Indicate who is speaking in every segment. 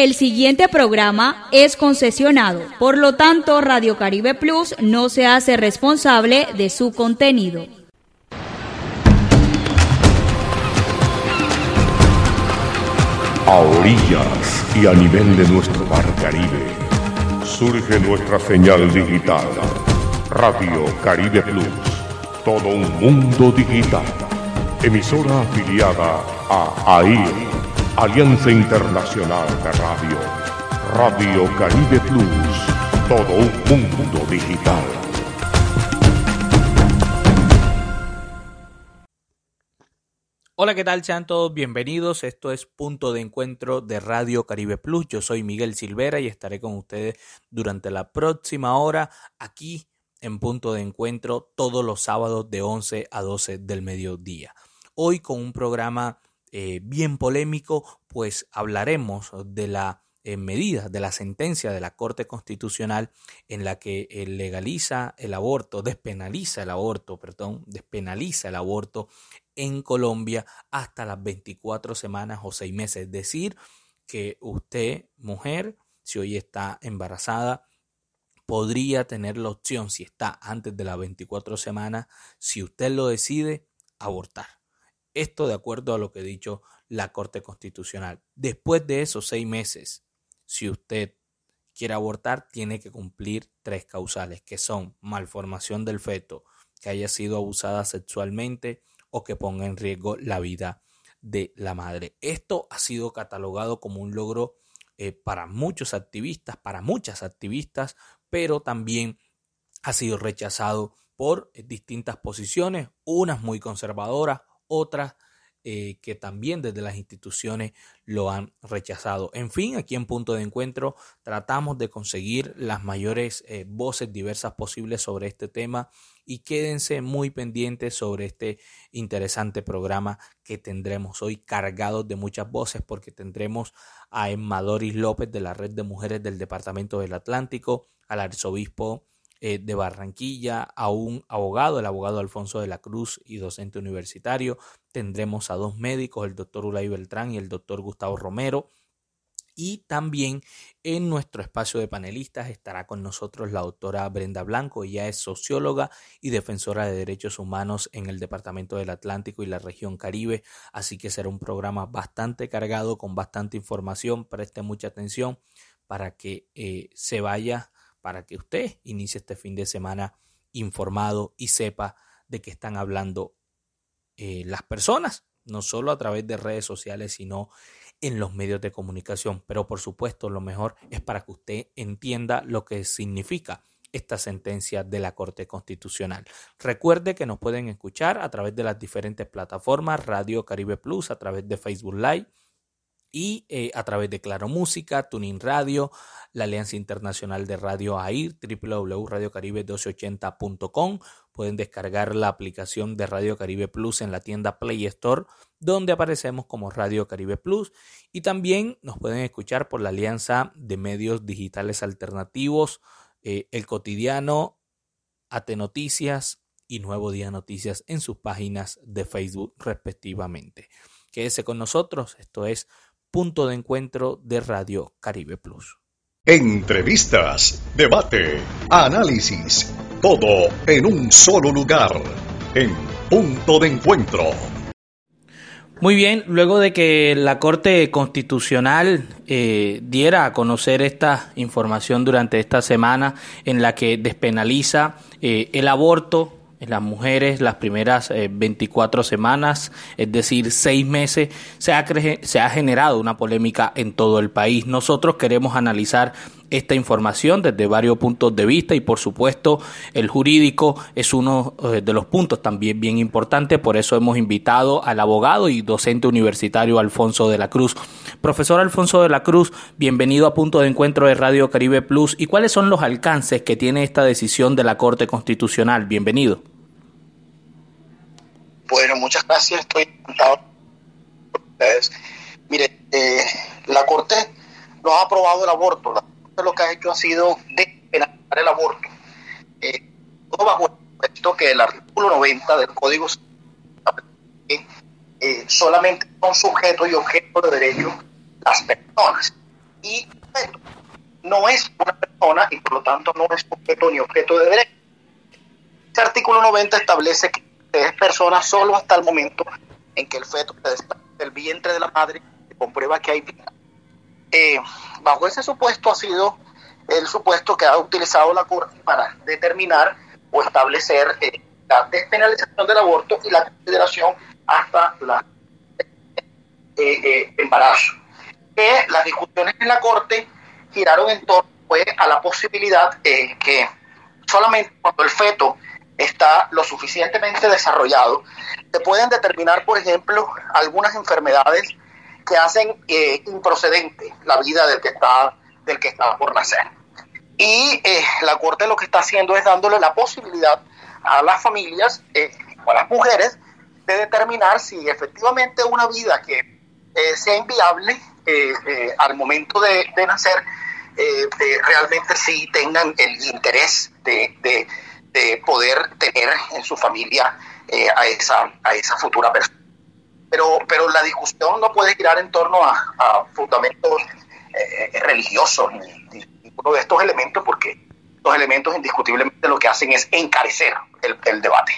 Speaker 1: El siguiente programa es concesionado, por lo tanto Radio Caribe Plus no se hace responsable de su contenido.
Speaker 2: A orillas y a nivel de nuestro mar Caribe, surge nuestra señal digital, Radio Caribe Plus, todo un mundo digital, emisora afiliada a AIR Alianza Internacional de Radio. Radio Caribe Plus. Todo un mundo digital.
Speaker 3: Hola, ¿qué tal? Sean todos bienvenidos. Esto es Punto de Encuentro de Radio Caribe Plus. Yo soy Miguel Silvera y estaré con ustedes durante la próxima hora aquí en Punto de Encuentro todos los sábados de 11 a 12 del mediodía. Hoy con un programa eh, bien polémico, pues hablaremos de la eh, medida, de la sentencia de la Corte Constitucional en la que eh, legaliza el aborto, despenaliza el aborto, perdón, despenaliza el aborto en Colombia hasta las 24 semanas o 6 meses. Es decir, que usted, mujer, si hoy está embarazada, podría tener la opción, si está antes de las 24 semanas, si usted lo decide, abortar. Esto de acuerdo a lo que ha dicho la Corte Constitucional. Después de esos seis meses, si usted quiere abortar, tiene que cumplir tres causales, que son malformación del feto, que haya sido abusada sexualmente o que ponga en riesgo la vida de la madre. Esto ha sido catalogado como un logro eh, para muchos activistas, para muchas activistas, pero también ha sido rechazado por eh, distintas posiciones, unas muy conservadoras, otras eh, que también desde las instituciones lo han rechazado. En fin, aquí en punto de encuentro tratamos de conseguir las mayores eh, voces diversas posibles sobre este tema y quédense muy pendientes sobre este interesante programa que tendremos hoy cargado de muchas voces porque tendremos a Emma Doris López de la Red de Mujeres del Departamento del Atlántico, al arzobispo eh, de Barranquilla, a un abogado, el abogado Alfonso de la Cruz y docente universitario. Tendremos a dos médicos, el doctor Ulay Beltrán y el doctor Gustavo Romero. Y también en nuestro espacio de panelistas estará con nosotros la doctora Brenda Blanco. Ella es socióloga y defensora de derechos humanos en el Departamento del Atlántico y la región Caribe. Así que será un programa bastante cargado con bastante información. Preste mucha atención para que eh, se vaya para que usted inicie este fin de semana informado y sepa de qué están hablando eh, las personas, no solo a través de redes sociales, sino en los medios de comunicación. Pero por supuesto, lo mejor es para que usted entienda lo que significa esta sentencia de la Corte Constitucional. Recuerde que nos pueden escuchar a través de las diferentes plataformas, Radio Caribe Plus, a través de Facebook Live, y eh, a través de Claro Música, Tuning Radio, la Alianza Internacional de Radio AIR, www.radiocaribe1280.com. Pueden descargar la aplicación de Radio Caribe Plus en la tienda Play Store, donde aparecemos como Radio Caribe Plus. Y también nos pueden escuchar por la Alianza de Medios Digitales Alternativos, eh, El Cotidiano, AT Noticias y Nuevo Día Noticias en sus páginas de Facebook respectivamente. Quédese con nosotros, esto es punto de encuentro de Radio Caribe Plus.
Speaker 4: Entrevistas, debate, análisis, todo en un solo lugar, en punto de encuentro.
Speaker 3: Muy bien, luego de que la Corte Constitucional eh, diera a conocer esta información durante esta semana en la que despenaliza eh, el aborto las mujeres las primeras 24 eh, semanas, es decir, seis meses, se ha, se ha generado una polémica en todo el país. Nosotros queremos analizar esta información desde varios puntos de vista y por supuesto el jurídico es uno eh, de los puntos también bien importantes, por eso hemos invitado al abogado y docente universitario Alfonso de la Cruz. Profesor Alfonso de la Cruz, bienvenido a Punto de Encuentro de Radio Caribe Plus y cuáles son los alcances que tiene esta decisión de la Corte Constitucional. Bienvenido.
Speaker 5: Bueno, muchas gracias, estoy. Mire, eh, la Corte no ha aprobado el aborto, lo que ha hecho ha sido despenalizar el aborto. Eh, todo bajo el que el artículo 90 del Código eh, solamente son sujetos y objetos de derecho las personas. y no es una persona y por lo tanto no es objeto ni objeto de derecho. Este artículo 90 establece que es persona solo hasta el momento en que el feto se desprende del vientre de la madre y comprueba que hay vida. Eh, bajo ese supuesto ha sido el supuesto que ha utilizado la Corte para determinar o establecer eh, la despenalización del aborto y la consideración hasta la eh, embarazo. Que las discusiones en la Corte giraron en torno a la posibilidad que solamente cuando el feto está lo suficientemente desarrollado, se pueden determinar, por ejemplo, algunas enfermedades que hacen eh, improcedente la vida del que está del que está por nacer. Y eh, la Corte lo que está haciendo es dándole la posibilidad a las familias eh, o a las mujeres de determinar si efectivamente una vida que sea inviable al momento de, nacer, realmente sí tengan el interés de de poder tener en su familia a, esa, a esa futura persona. Pero, pero la discusión no puede girar en torno a, fundamentos eh, religiosos ni, ninguno de estos elementos porque los elementos indiscutiblemente lo que hacen es encarecer el, el debate.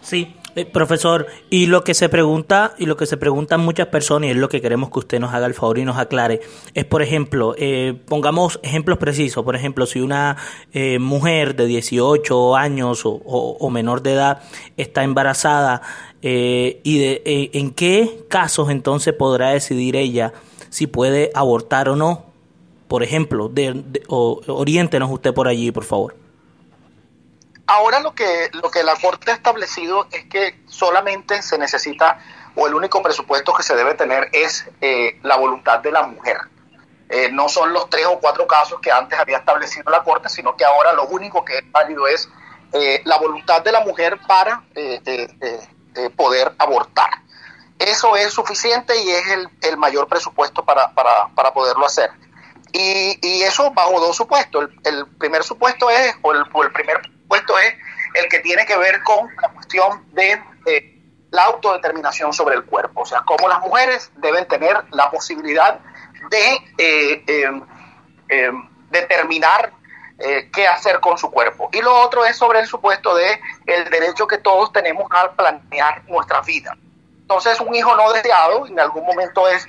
Speaker 3: Sí, eh, profesor, y lo que se pregunta, y lo que se preguntan muchas personas, y es lo que queremos que usted nos haga el favor y nos aclare, es por ejemplo, eh, pongamos ejemplos precisos, por ejemplo, si una eh, mujer de 18 años o, menor de edad está embarazada, y de, en qué casos entonces podrá decidir ella si puede abortar o no. Por ejemplo, de, oriéntenos usted por allí, por favor.
Speaker 5: Ahora lo que, lo que la Corte ha establecido es que solamente se necesita, o el único presupuesto que se debe tener es eh, la voluntad de la mujer. Eh, no son los tres o cuatro casos que antes había establecido la Corte, sino que ahora lo único que es válido es eh, la voluntad de la mujer para poder abortar. Eso es suficiente y es el, el mayor presupuesto para, para, para poderlo hacer. Y, y, eso bajo dos supuestos. El, primer supuesto es, o el primer puesto es el que tiene que ver con la cuestión de eh, la autodeterminación sobre el cuerpo, o sea, cómo las mujeres deben tener la posibilidad de eh, em, em, determinar eh, qué hacer con su cuerpo. Y lo otro es sobre el supuesto de el derecho que todos tenemos a planear nuestra vida. Entonces, un hijo no deseado en algún momento es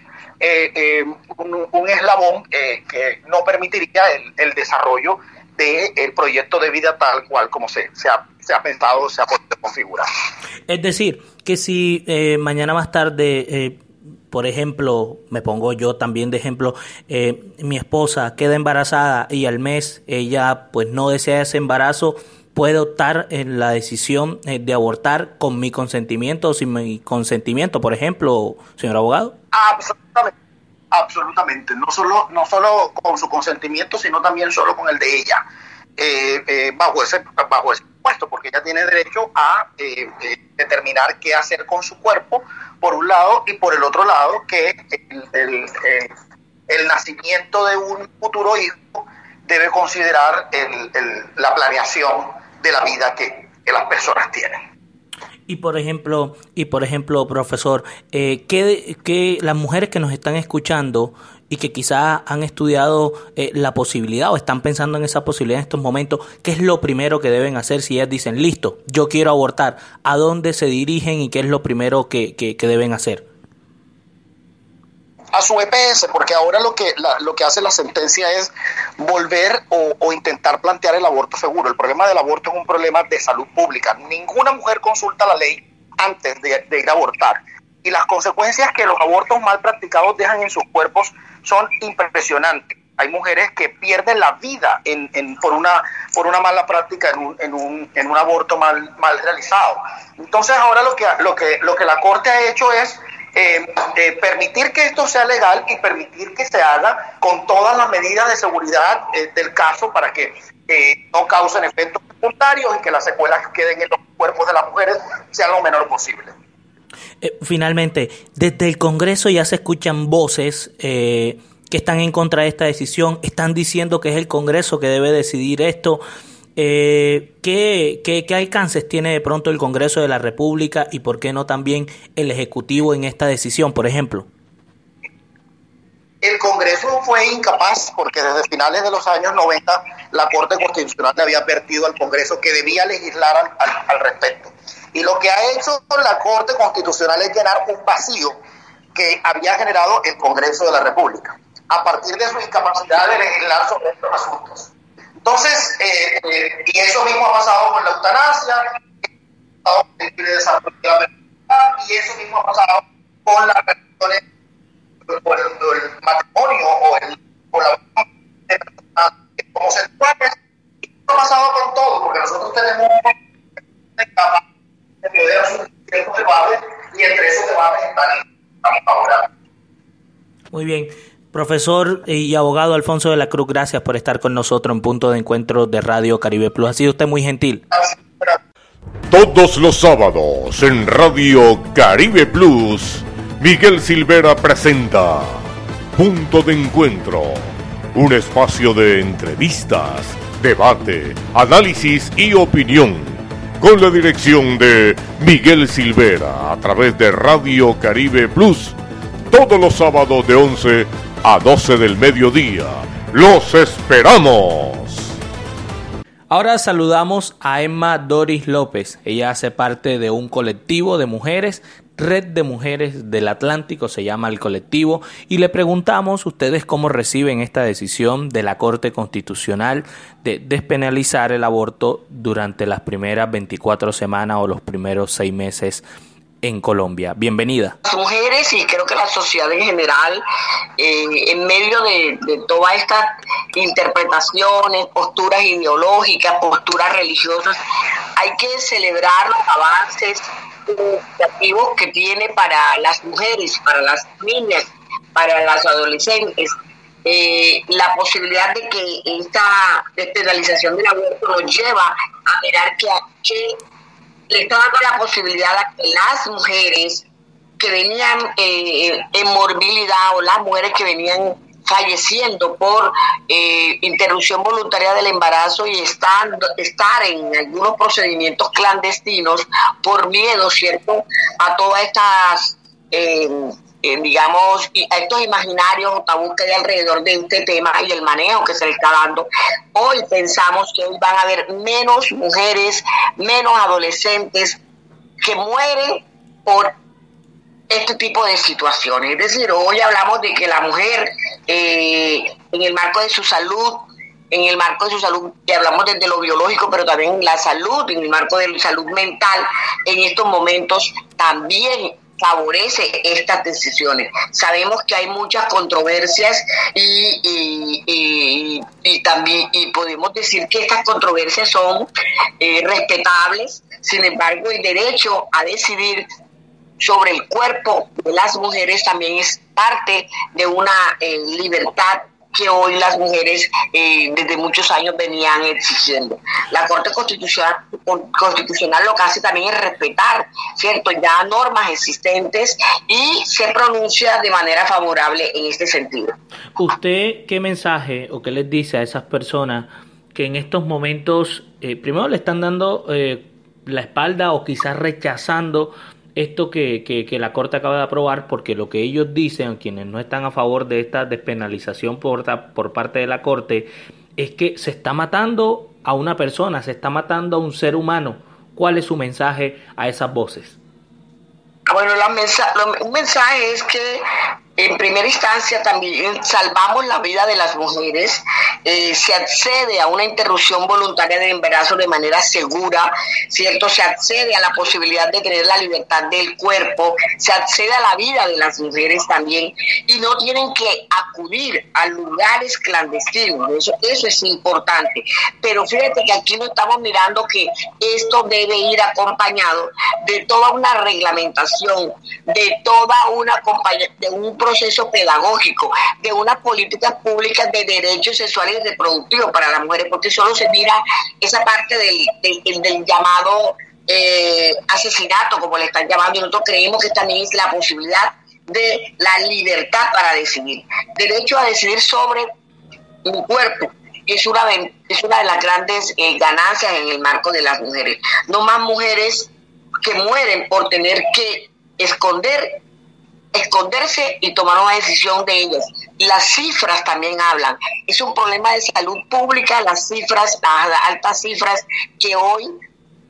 Speaker 5: un, eslabón que no permitiría el, el desarrollo del proyecto de vida tal cual como se, se, ha, se ha pensado, se ha podido configurar.
Speaker 3: Es decir, que si eh, mañana más tarde, eh, por ejemplo, me pongo yo también de ejemplo, eh, mi esposa queda embarazada y al mes ella pues no desea ese embarazo, puede optar en la decisión de abortar con mi consentimiento o sin mi consentimiento, por ejemplo, señor abogado?
Speaker 5: Absolutamente absolutamente, no solo, no solo con su consentimiento, sino también solo con el de ella, eh, eh, bajo, ese, bajo ese puesto, porque ella tiene derecho a eh, determinar qué hacer con su cuerpo, por un lado, y por el otro lado, que el, el, nacimiento de un futuro hijo debe considerar la planeación de la vida que, que las personas tienen.
Speaker 3: Y por ejemplo, y por ejemplo, profesor, eh, ¿qué, las mujeres que nos están escuchando y que quizás han estudiado eh, la posibilidad o están pensando en esa posibilidad en estos momentos, ¿qué es lo primero que deben hacer si ellas dicen, listo, yo quiero abortar? ¿A dónde se dirigen y qué es lo primero que, que deben hacer?
Speaker 5: A su EPS, porque ahora lo que, lo que hace la sentencia es volver o, intentar plantear el aborto seguro. El problema del aborto es un problema de salud pública. Ninguna mujer consulta la ley antes de, ir a abortar. Y las consecuencias que los abortos mal practicados dejan en sus cuerpos son impresionantes. Hay mujeres que pierden la vida en, en, por, una, por una mala práctica en un, en un, en un aborto mal, mal realizado. Entonces ahora lo que, lo, que, lo que la Corte ha hecho es eh, eh, permitir que esto sea legal y permitir que se haga con todas las medidas de seguridad eh, del caso para que no causen efectos secundarios y que las secuelas que queden en los cuerpos de las mujeres sean lo menor posible.
Speaker 3: finalmente, desde el Congreso ya se escuchan voces que están en contra de esta decisión, están diciendo que es el Congreso que debe decidir esto. Eh, ¿qué, qué, alcances tiene de pronto el Congreso de la República y por qué no también el Ejecutivo en esta decisión, por ejemplo?
Speaker 5: El Congreso fue incapaz porque desde finales de los años 90 la Corte Constitucional le había advertido al Congreso que debía legislar al respecto. Y lo que ha hecho la Corte Constitucional es llenar un vacío que había generado el Congreso de la República a partir de su incapacidad de legislar sobre estos asuntos. Entonces, eh, eh, y eso mismo ha pasado con la eutanasia, y eso mismo ha pasado con las relaciones, con el, matrimonio o, el, o la de homosexuales. Esto ha pasado con todo, porque nosotros tenemos una etapa de ciertos debates y entre esos debates están, estamos ahora.
Speaker 3: Muy bien. Profesor y abogado Alfonso de la Cruz, gracias por estar con nosotros en punto de encuentro de Radio Caribe Plus. Ha sido usted muy gentil.
Speaker 2: Todos los sábados en Radio Caribe Plus, Miguel Silvera presenta Punto de Encuentro, un espacio de entrevistas, debate, análisis y opinión, con la dirección de Miguel Silvera a través de Radio Caribe Plus, todos los sábados de 11 a 12 del mediodía. ¡Los esperamos!
Speaker 3: Ahora saludamos a Emma Doris López. Ella hace parte de un colectivo de mujeres, Red de Mujeres del Atlántico se llama el colectivo, y le preguntamos ustedes cómo reciben esta decisión de la Corte Constitucional de despenalizar el aborto durante las primeras 24 semanas o los primeros seis meses en Colombia. Bienvenida.
Speaker 6: Las mujeres y creo que la sociedad en general, eh, en medio de, de todas estas interpretaciones, posturas ideológicas, posturas religiosas, hay que celebrar los avances educativos que tiene para las mujeres, para las niñas, para las adolescentes. Eh, la posibilidad de que esta despenalización del aborto nos lleva a mirar que le está dando la posibilidad a las mujeres que venían eh, en morbilidad o las mujeres que venían falleciendo por eh, interrupción voluntaria del embarazo y están, estar en algunos procedimientos clandestinos por miedo, ¿cierto?, a todas estas... Eh, eh, digamos, estos imaginarios o tabú que hay alrededor de este tema y el manejo que se le está dando. Hoy pensamos que hoy van a haber menos mujeres, menos adolescentes que mueren por este tipo de situaciones. Es decir, hoy hablamos de que la mujer, eh, en el marco de su salud, en el marco de su salud, y hablamos desde lo biológico, pero también la salud, en el marco de la salud mental, en estos momentos también favorece estas decisiones. Sabemos que hay muchas controversias y, y, también y podemos decir que estas controversias son eh, respetables, sin embargo el derecho a decidir sobre el cuerpo de las mujeres también es parte de una eh, libertad que hoy las mujeres eh, desde muchos años venían exigiendo. La Corte Constitucional, Constitucional lo que hace también es respetar, ¿cierto?, ya normas existentes y se pronuncia de manera favorable en este sentido.
Speaker 3: ¿Usted qué mensaje o qué les dice a esas personas que en estos momentos, eh, primero le están dando eh, la espalda o quizás rechazando esto que, que, la Corte acaba de aprobar, porque lo que ellos dicen, quienes no están a favor de esta despenalización por, por parte de la Corte, es que se está matando a una persona, se está matando a un ser humano. ¿Cuál es su mensaje a esas voces?
Speaker 6: Bueno, la mensa un mensaje es que en primera instancia también salvamos la vida de las mujeres, eh, se accede a una interrupción voluntaria de embarazo de manera segura, ¿cierto? Se accede a la posibilidad de tener la libertad del cuerpo, se accede a la vida de las mujeres también y no tienen que acudir a lugares clandestinos, eso, es importante. Pero fíjate que aquí no estamos mirando que esto debe ir acompañado de toda una reglamentación, de toda una de un proceso pedagógico, de unas políticas públicas de derechos sexuales y reproductivos para las mujeres, porque solo se mira esa parte del, del, llamado eh, asesinato, como le están llamando, y nosotros creemos que también es la posibilidad de la libertad para decidir, derecho a decidir sobre un cuerpo, es una es una de las grandes eh, ganancias en el marco de las mujeres. No más mujeres que mueren por tener que esconder esconderse y tomar una decisión de ellos. Las cifras también hablan. Es un problema de salud pública, las cifras, las altas cifras que hoy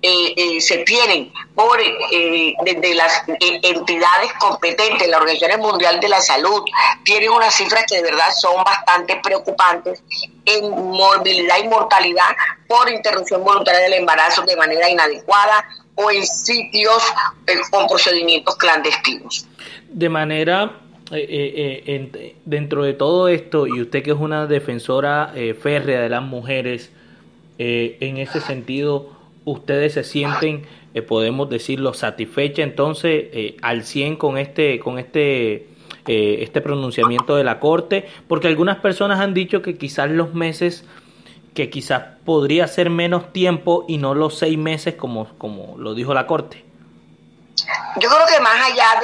Speaker 6: eh, eh, se tienen por eh, desde las entidades competentes, la Organización Mundial de la Salud, tienen unas cifras que de verdad son bastante preocupantes en morbilidad y mortalidad por interrupción voluntaria del embarazo de manera inadecuada o en sitios con procedimientos clandestinos.
Speaker 3: De manera dentro de todo esto, y usted que es una defensora férrea de las mujeres, en ese sentido, ustedes se sienten, eh, podemos decirlo, satisfechas entonces eh, al 100 con este, con este, eh, este pronunciamiento de la Corte, porque algunas personas han dicho que quizás los meses, que quizás podría ser menos tiempo y no los seis meses como, como lo dijo la Corte.
Speaker 6: Yo creo que más allá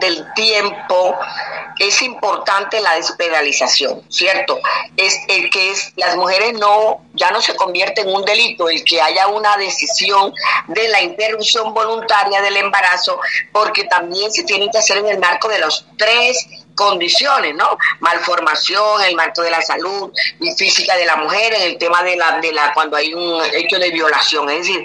Speaker 6: del, tiempo es importante la despenalización, ¿cierto? Es el que es, las mujeres no, ya no se convierte en un delito, el que haya una decisión de la interrupción voluntaria del embarazo, porque también se tiene que hacer en el marco de los tres condiciones, ¿no? Malformación, el marco de la salud y física de la mujer, en el tema de la, de la, cuando hay un hecho de violación. Es decir,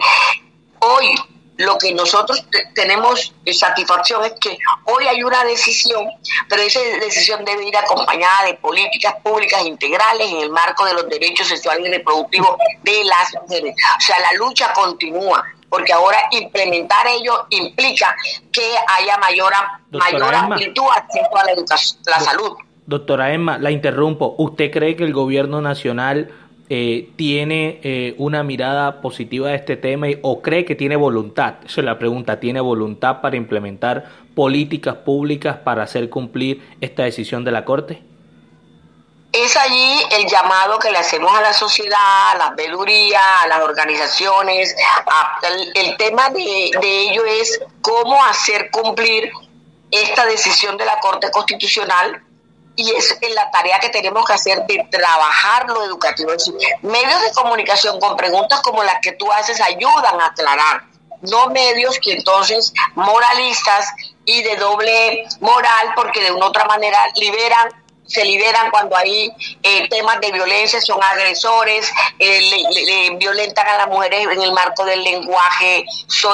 Speaker 6: hoy lo que nosotros tenemos satisfacción es que hoy hay una decisión, pero esa decisión debe ir acompañada de políticas públicas integrales en el marco de los derechos sexuales y reproductivos de las mujeres. O sea, la lucha continúa, porque ahora implementar ello implica que haya mayor, mayor amplitud acceso a la, educación, la salud.
Speaker 3: Doctora Emma, la interrumpo. ¿Usted cree que el gobierno nacional eh, tiene eh, una mirada positiva de este tema o cree que tiene voluntad, esa es la pregunta, ¿tiene voluntad para implementar políticas públicas para hacer cumplir esta decisión de la Corte?
Speaker 6: Es allí el llamado que le hacemos a la sociedad, a las vedurías, a las organizaciones. el, tema de, ello es cómo hacer cumplir esta decisión de la Corte Constitucional y es la tarea que tenemos que hacer de trabajar lo educativo. Es decir, medios de comunicación con preguntas como las que tú haces ayudan a aclarar, no medios que entonces moralistas y de doble moral, porque de una otra manera liberan se liberan cuando hay eh, temas de violencia, son agresores, eh, le, violentan a las mujeres en el marco del lenguaje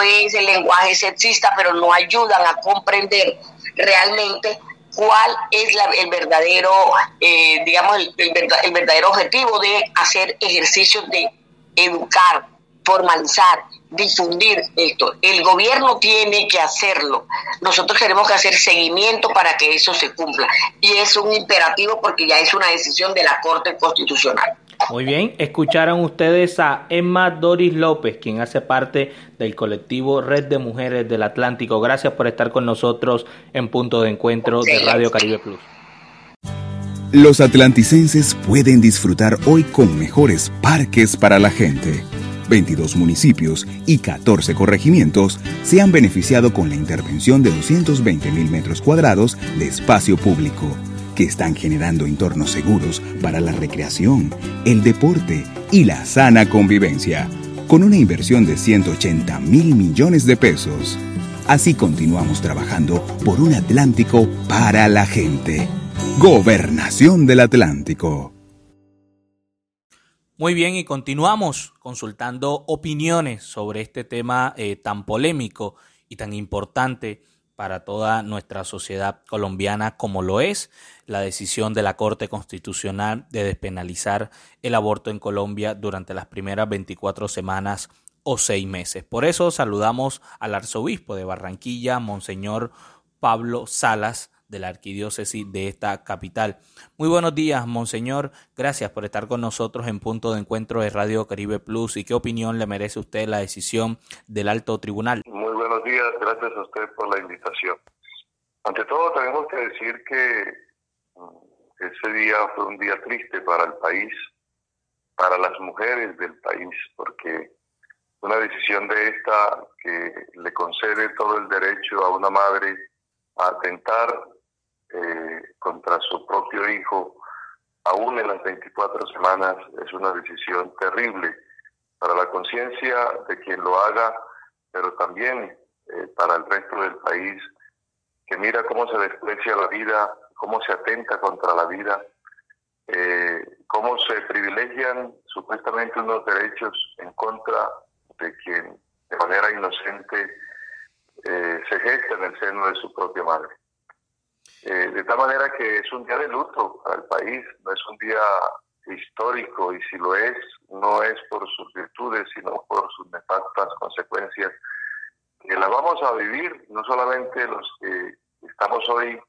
Speaker 6: es el lenguaje sexista, pero no ayudan a comprender realmente cuál es el verdadero, eh, digamos, el, verdadero objetivo de hacer ejercicios de educar, formalizar, difundir esto. El gobierno tiene que hacerlo. Nosotros tenemos que hacer seguimiento para que eso se cumpla. Y es un imperativo porque ya es una decisión de la Corte Constitucional.
Speaker 3: Muy bien, escucharon ustedes a Emma Doris López, quien hace parte del colectivo Red de Mujeres del Atlántico. Gracias por estar con nosotros en Punto de Encuentro de Radio Caribe Plus.
Speaker 7: Los atlanticenses pueden disfrutar hoy con mejores parques para la gente. 22 municipios y 14 corregimientos se han beneficiado con la intervención de 220 mil metros cuadrados de espacio público que están generando entornos seguros para la recreación, el deporte y la sana convivencia, con una inversión de 180 mil millones de pesos. Así continuamos trabajando por un Atlántico para la gente. Gobernación del Atlántico.
Speaker 3: Muy bien, y continuamos consultando opiniones sobre este tema eh, tan polémico y tan importante para toda nuestra sociedad colombiana como lo es la decisión de la Corte Constitucional de despenalizar el aborto en Colombia durante las primeras 24 semanas o seis meses. Por eso saludamos al arzobispo de Barranquilla, Monseñor Pablo Salas, de la arquidiócesis de esta capital. Muy buenos días, Monseñor. Gracias por estar con nosotros en punto de encuentro de Radio Caribe Plus. ¿Y qué opinión le merece usted la decisión del alto tribunal?
Speaker 8: buenos días, gracias a usted por la invitación. Ante todo, tenemos que decir que mm, ese día fue un día triste para el país, para las mujeres del país, porque una decisión de esta que le concede todo el derecho a una madre a atentar eh, contra su propio hijo, aún en las 24 semanas, es una decisión terrible para la conciencia de quien lo haga, pero también eh, para el resto del país que mira cómo se desprecia la vida, cómo se atenta contra la vida, eh, cómo se privilegian supuestamente unos derechos en contra de quien de manera inocente se gesta en el seno de su propia madre. Eh, de tal manera que es un día de luto para el país, no es un día histórico y si lo es, no es por sus virtudes, sino por sus nefastas consecuencias que las vamos a vivir, no solamente los que estamos hoy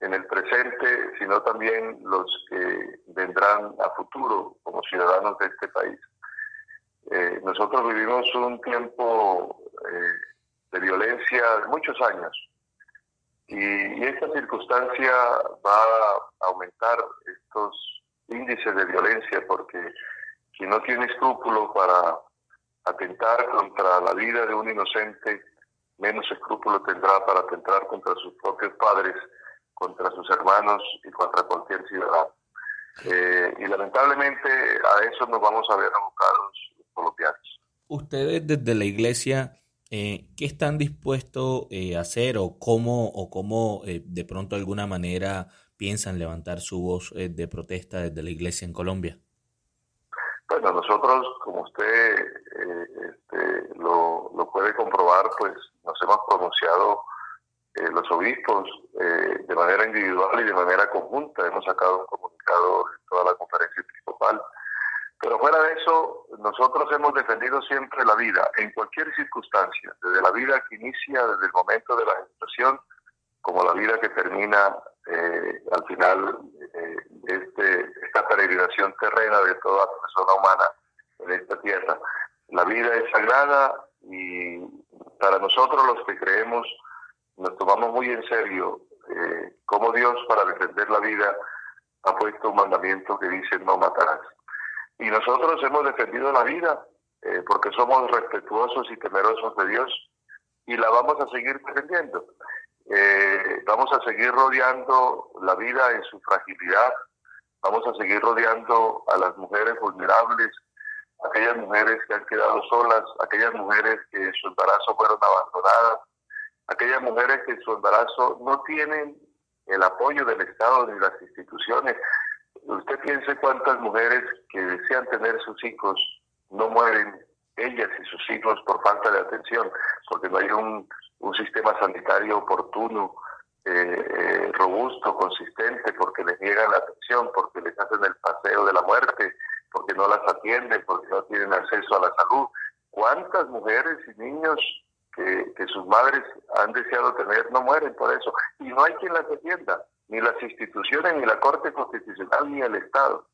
Speaker 8: en el presente, sino también los que vendrán a futuro como ciudadanos de este país. Eh, nosotros vivimos un tiempo eh, de violencia de muchos años y, esta circunstancia va a aumentar estos índices de violencia porque quien no tiene escrúpulo para atentar contra la vida de un inocente, menos escrúpulo tendrá para atentar contra sus propios padres, contra sus hermanos y contra cualquier ciudadano. Eh, y lamentablemente a eso nos vamos a ver abocados los colombianos.
Speaker 3: Ustedes desde la iglesia, eh, ¿qué están dispuestos eh, a hacer o cómo, o cómo de pronto de alguna manera piensan levantar su voz de protesta desde la iglesia en Colombia?
Speaker 8: Bueno, nosotros, como usted este, lo, lo, puede comprobar, pues nos hemos pronunciado eh, los obispos eh, de manera individual y de manera conjunta. Hemos sacado un comunicado de toda la conferencia episcopal. Pero fuera de eso, nosotros hemos defendido siempre la vida, en cualquier circunstancia, desde la vida que inicia, desde el momento de la gestación, como la vida que termina eh, al final de este, esta peregrinación terrena de toda persona humana en esta tierra. La vida es sagrada y para nosotros los que creemos nos tomamos muy en serio eh, cómo Dios para defender la vida ha puesto un mandamiento que dice no matarás. Y nosotros hemos defendido la vida eh, porque somos respetuosos y temerosos de Dios y la vamos a seguir defendiendo. Eh, vamos a seguir rodeando la vida en su fragilidad, vamos a seguir rodeando a las mujeres vulnerables, aquellas mujeres que han quedado solas, aquellas mujeres que en su embarazo fueron abandonadas, aquellas mujeres que en su embarazo no tienen el apoyo del Estado ni las instituciones. Usted piense cuántas mujeres que desean tener sus hijos no mueren ellas y sus hijos por falta de atención, porque no hay un, sistema sanitario oportuno, eh, eh, robusto, consistente, porque les niegan la atención, porque les hacen el paseo de la muerte, porque no las atienden, porque no tienen acceso a la salud. ¿Cuántas mujeres y niños que, sus madres han deseado tener no mueren por eso. Y no hay quien las defienda, ni las instituciones, ni la Corte Constitucional, ni el Estado.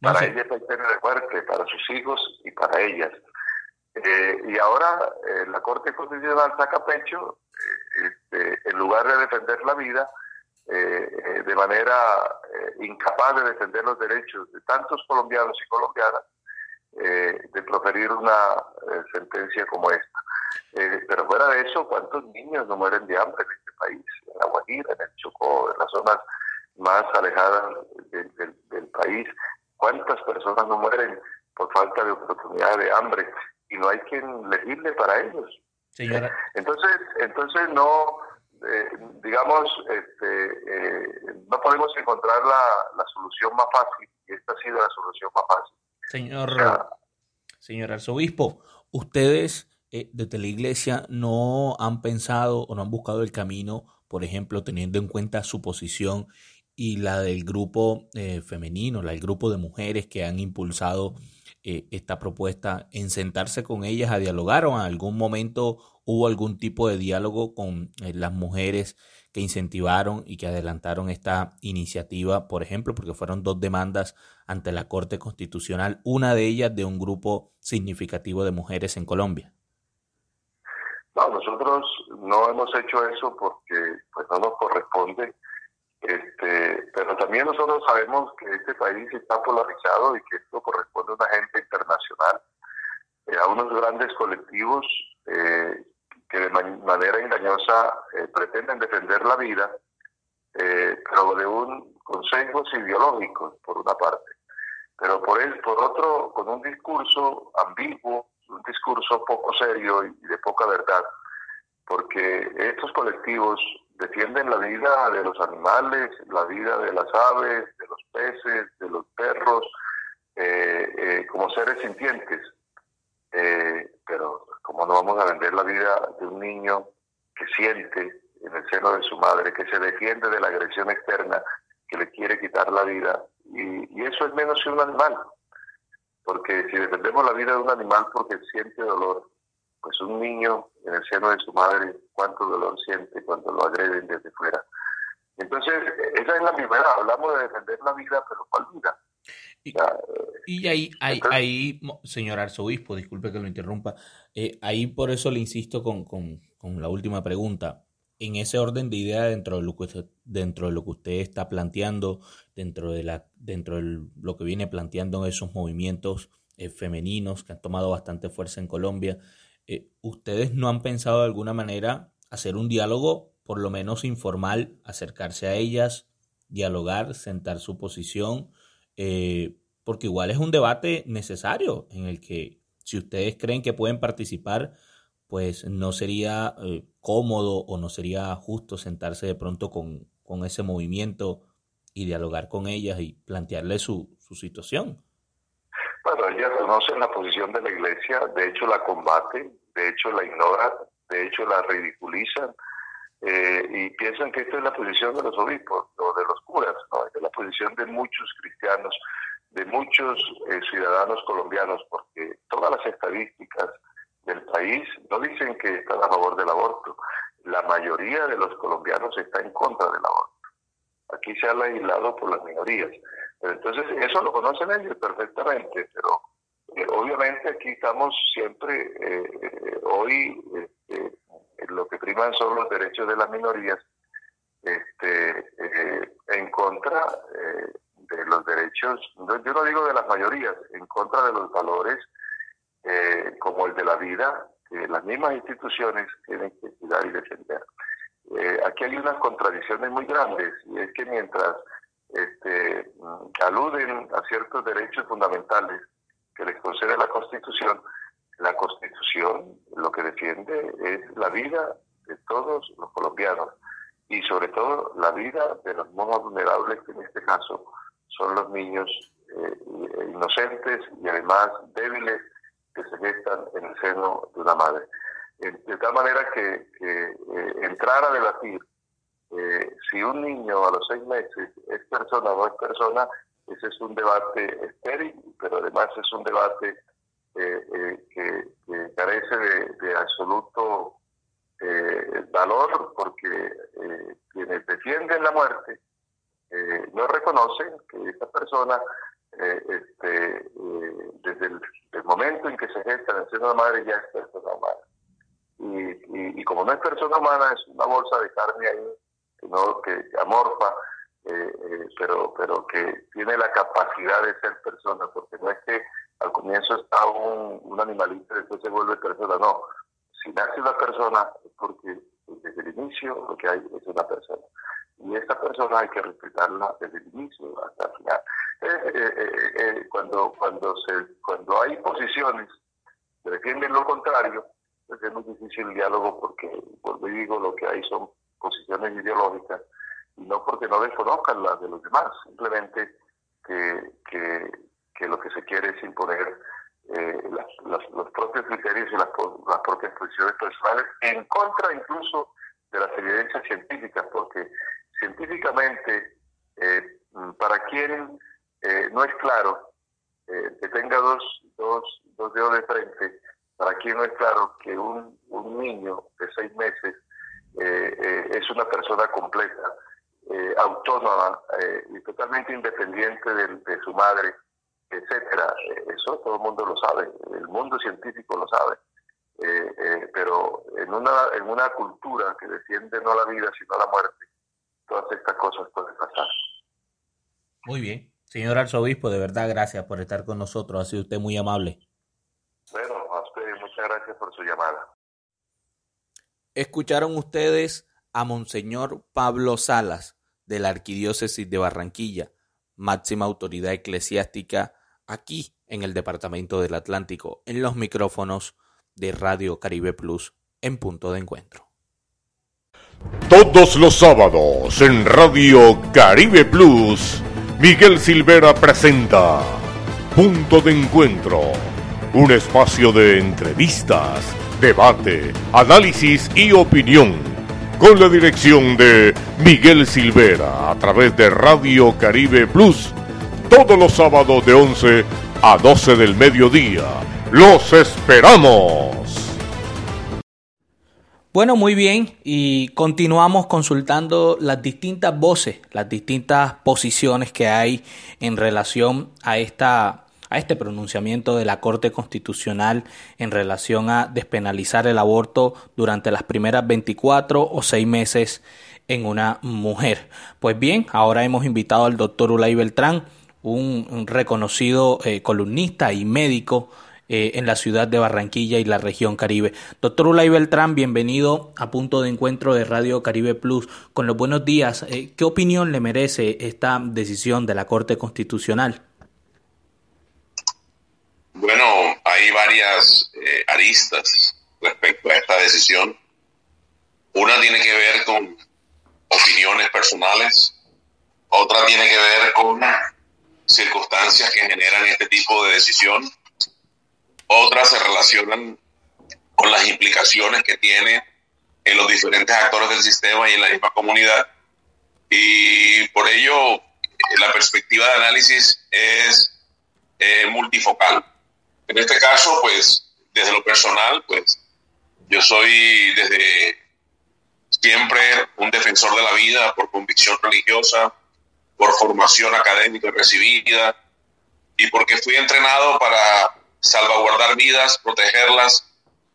Speaker 8: Para ellas hay pena de muerte, para sus hijos y para ellas. Eh, y ahora eh, la Corte Constitucional saca pecho, eh, este, en lugar de defender la vida, de manera incapaz de defender los derechos de tantos colombianos y colombianas, de proferir una sentencia como esta. Eh, pero fuera de eso, ¿cuántos niños no mueren de hambre en este país? En La Guajira, en el Chocó, en las zonas más alejadas del, país. ¿Cuántas personas no mueren por falta de oportunidad de hambre? Y no hay quien legisle para ellos.
Speaker 3: Señora.
Speaker 8: Entonces, entonces no, eh, digamos, este, eh, no podemos encontrar la, solución más fácil, y esta ha sido la solución más fácil.
Speaker 3: Señor, señor arzobispo, ustedes eh, desde la iglesia no han pensado o no han buscado el camino, por ejemplo, teniendo en cuenta su posición y la del grupo eh, femenino, la del grupo de mujeres que han impulsado eh, esta propuesta, en sentarse con ellas a dialogar o en algún momento hubo algún tipo de diálogo con las mujeres que incentivaron y que adelantaron esta iniciativa, por ejemplo, porque fueron dos demandas ante la Corte Constitucional, una de ellas de un grupo significativo de mujeres en Colombia.
Speaker 8: No, nosotros no hemos hecho eso porque pues no nos corresponde, este, pero también nosotros sabemos que este país está polarizado y que esto corresponde a una agenda internacional, eh, a unos grandes colectivos eh, que de manera engañosa eh, pretenden defender la vida, pero de un consejos ideológicos, por una parte, pero por, el, por otro, con un discurso ambiguo un discurso poco serio y de poca verdad, porque estos colectivos defienden la vida de los animales, la vida de las aves, de los peces, de los perros, eh, eh, como seres sintientes. Eh, pero como no vamos a vender la vida de un niño que siente en el seno de su madre, que se defiende de la agresión externa, que le quiere quitar la vida, y, eso es menos que un animal, porque si defendemos la vida de un animal porque siente dolor, pues un niño en el seno de su madre, cuánto dolor siente cuando lo agreden desde fuera. Entonces, esa es la primera, hablamos de defender la vida, pero ¿cuál vida?
Speaker 3: Y, ahí, ahí, ahí, señor arzobispo, disculpe que lo interrumpa, eh, ahí por eso le insisto con, con, con, la última pregunta. En ese orden de idea, dentro de lo que usted, dentro de lo que usted está planteando, dentro de, la, dentro de lo que viene planteando esos movimientos eh, femeninos que han tomado bastante fuerza en Colombia, eh, ¿ustedes no han pensado de alguna manera hacer un diálogo, por lo menos informal, acercarse a ellas, dialogar, sentar su posición? Eh, porque igual es un debate necesario en el que si ustedes creen que pueden participar, pues no sería eh, cómodo o no sería justo sentarse de pronto con, con, ese movimiento y dialogar con ellas y plantearle su, su situación.
Speaker 8: Bueno, ellas conocen la posición de la iglesia, de hecho la combaten, de hecho la ignoran, de hecho la ridiculizan eh, y piensan que esta es la posición de los obispos o de los curas, ¿no? es la posición de muchos cristianos, de muchos eh, ciudadanos colombianos, porque todas las estadísticas del país no dicen que están a favor del aborto. La mayoría de los colombianos está en contra del aborto. Aquí se ha legislado por las minorías. Pero entonces, eso lo conocen ellos perfectamente, pero eh, obviamente aquí estamos siempre, hoy, este, lo que priman son los derechos de las minorías, este, eh, en contra eh, de los derechos, yo no digo de las mayorías, en contra de los valores eh, como el de la vida, que las mismas instituciones tienen que cuidar y defender. aquí hay unas contradicciones muy grandes, y es que mientras este, aluden a ciertos derechos fundamentales que les concede la Constitución, la Constitución lo que defiende es la vida de todos los colombianos y sobre todo la vida de los más vulnerables, que en este caso son los niños eh, inocentes y además débiles que se gestan en el seno de una madre. De tal manera que, eh, entrar a debatir eh, si un niño a los seis meses es persona o no es persona, ese es un debate estéril, pero además es un debate eh, eh, que, carece de, absoluto eh, valor porque quienes defienden la muerte no reconocen que esta persona, este, desde el, momento en que se gesta en el seno de la madre, ya es persona humana. Y, y, como no es persona humana, es una bolsa de carne ahí, no, que amorfa, pero, pero que tiene la capacidad de ser persona, porque no es que al comienzo está un, un animalito y después se vuelve persona. No, si nace una persona es porque desde el inicio lo que hay es una persona. Y esta persona hay que respetarla desde el inicio hasta el final. Eh, eh, eh, cuando, cuando, se, cuando hay posiciones que defienden lo contrario, pues es muy difícil el diálogo porque, por digo, lo que hay son posiciones ideológicas y no porque no desconozcan las de los demás, simplemente que, que, que lo que se quiere es imponer eh, los propios criterios y las, propias posiciones personales en contra incluso de las evidencias científicas, porque científicamente, eh, para quien eh, no es claro que tenga dos, dos, dos dedos de frente, para quien no es claro que un, un niño de seis meses es una persona completa, autónoma y totalmente independiente de su madre, etcétera. Eso todo el mundo lo sabe, el mundo científico lo sabe. Eh, eh, pero en una, en una cultura que defiende no la vida, sino la muerte, todas estas cosas pueden pasar.
Speaker 3: Muy bien. Señor arzobispo, de verdad, gracias por estar con nosotros. Ha sido usted muy amable.
Speaker 8: Bueno, a usted muchas gracias por su llamada.
Speaker 3: Escucharon ustedes a Monseñor Pablo Salas, de la Arquidiócesis de Barranquilla, máxima autoridad eclesiástica aquí en el Departamento del Atlántico, en los micrófonos de Radio Caribe Plus en punto de encuentro.
Speaker 2: Todos los sábados en Radio Caribe Plus, Miguel Silvera presenta Punto de Encuentro, un espacio de entrevistas, debate, análisis y opinión, con la dirección de Miguel Silvera a través de Radio Caribe Plus, todos los sábados de 11 a 12 del mediodía. ¡Los esperamos!
Speaker 3: Bueno, muy bien, y continuamos consultando las distintas voces, las distintas posiciones que hay en relación a esta a este pronunciamiento de la Corte Constitucional en relación a despenalizar el aborto durante las primeras 24 o 6 meses en una mujer. Pues bien, ahora hemos invitado al doctor Ulay Beltrán, un, reconocido eh, columnista y médico eh, en la ciudad de Barranquilla y la región Caribe. Doctor Ulay Beltrán, bienvenido a Punto de Encuentro de Radio Caribe Plus. Con los buenos días, eh, ¿qué opinión le merece esta decisión de la Corte Constitucional?
Speaker 9: Bueno, hay varias aristas respecto a esta decisión. Una tiene que ver con opiniones personales, otra tiene que ver con circunstancias que generan este tipo de decisión otras se relacionan con las implicaciones que tiene en los diferentes actores del sistema y en la misma comunidad. Y por ello la perspectiva de análisis es eh, multifocal. En este caso, pues, desde lo personal, pues, yo soy desde siempre un defensor de la vida por convicción religiosa, por formación académica recibida y porque fui entrenado para salvaguardar vidas, protegerlas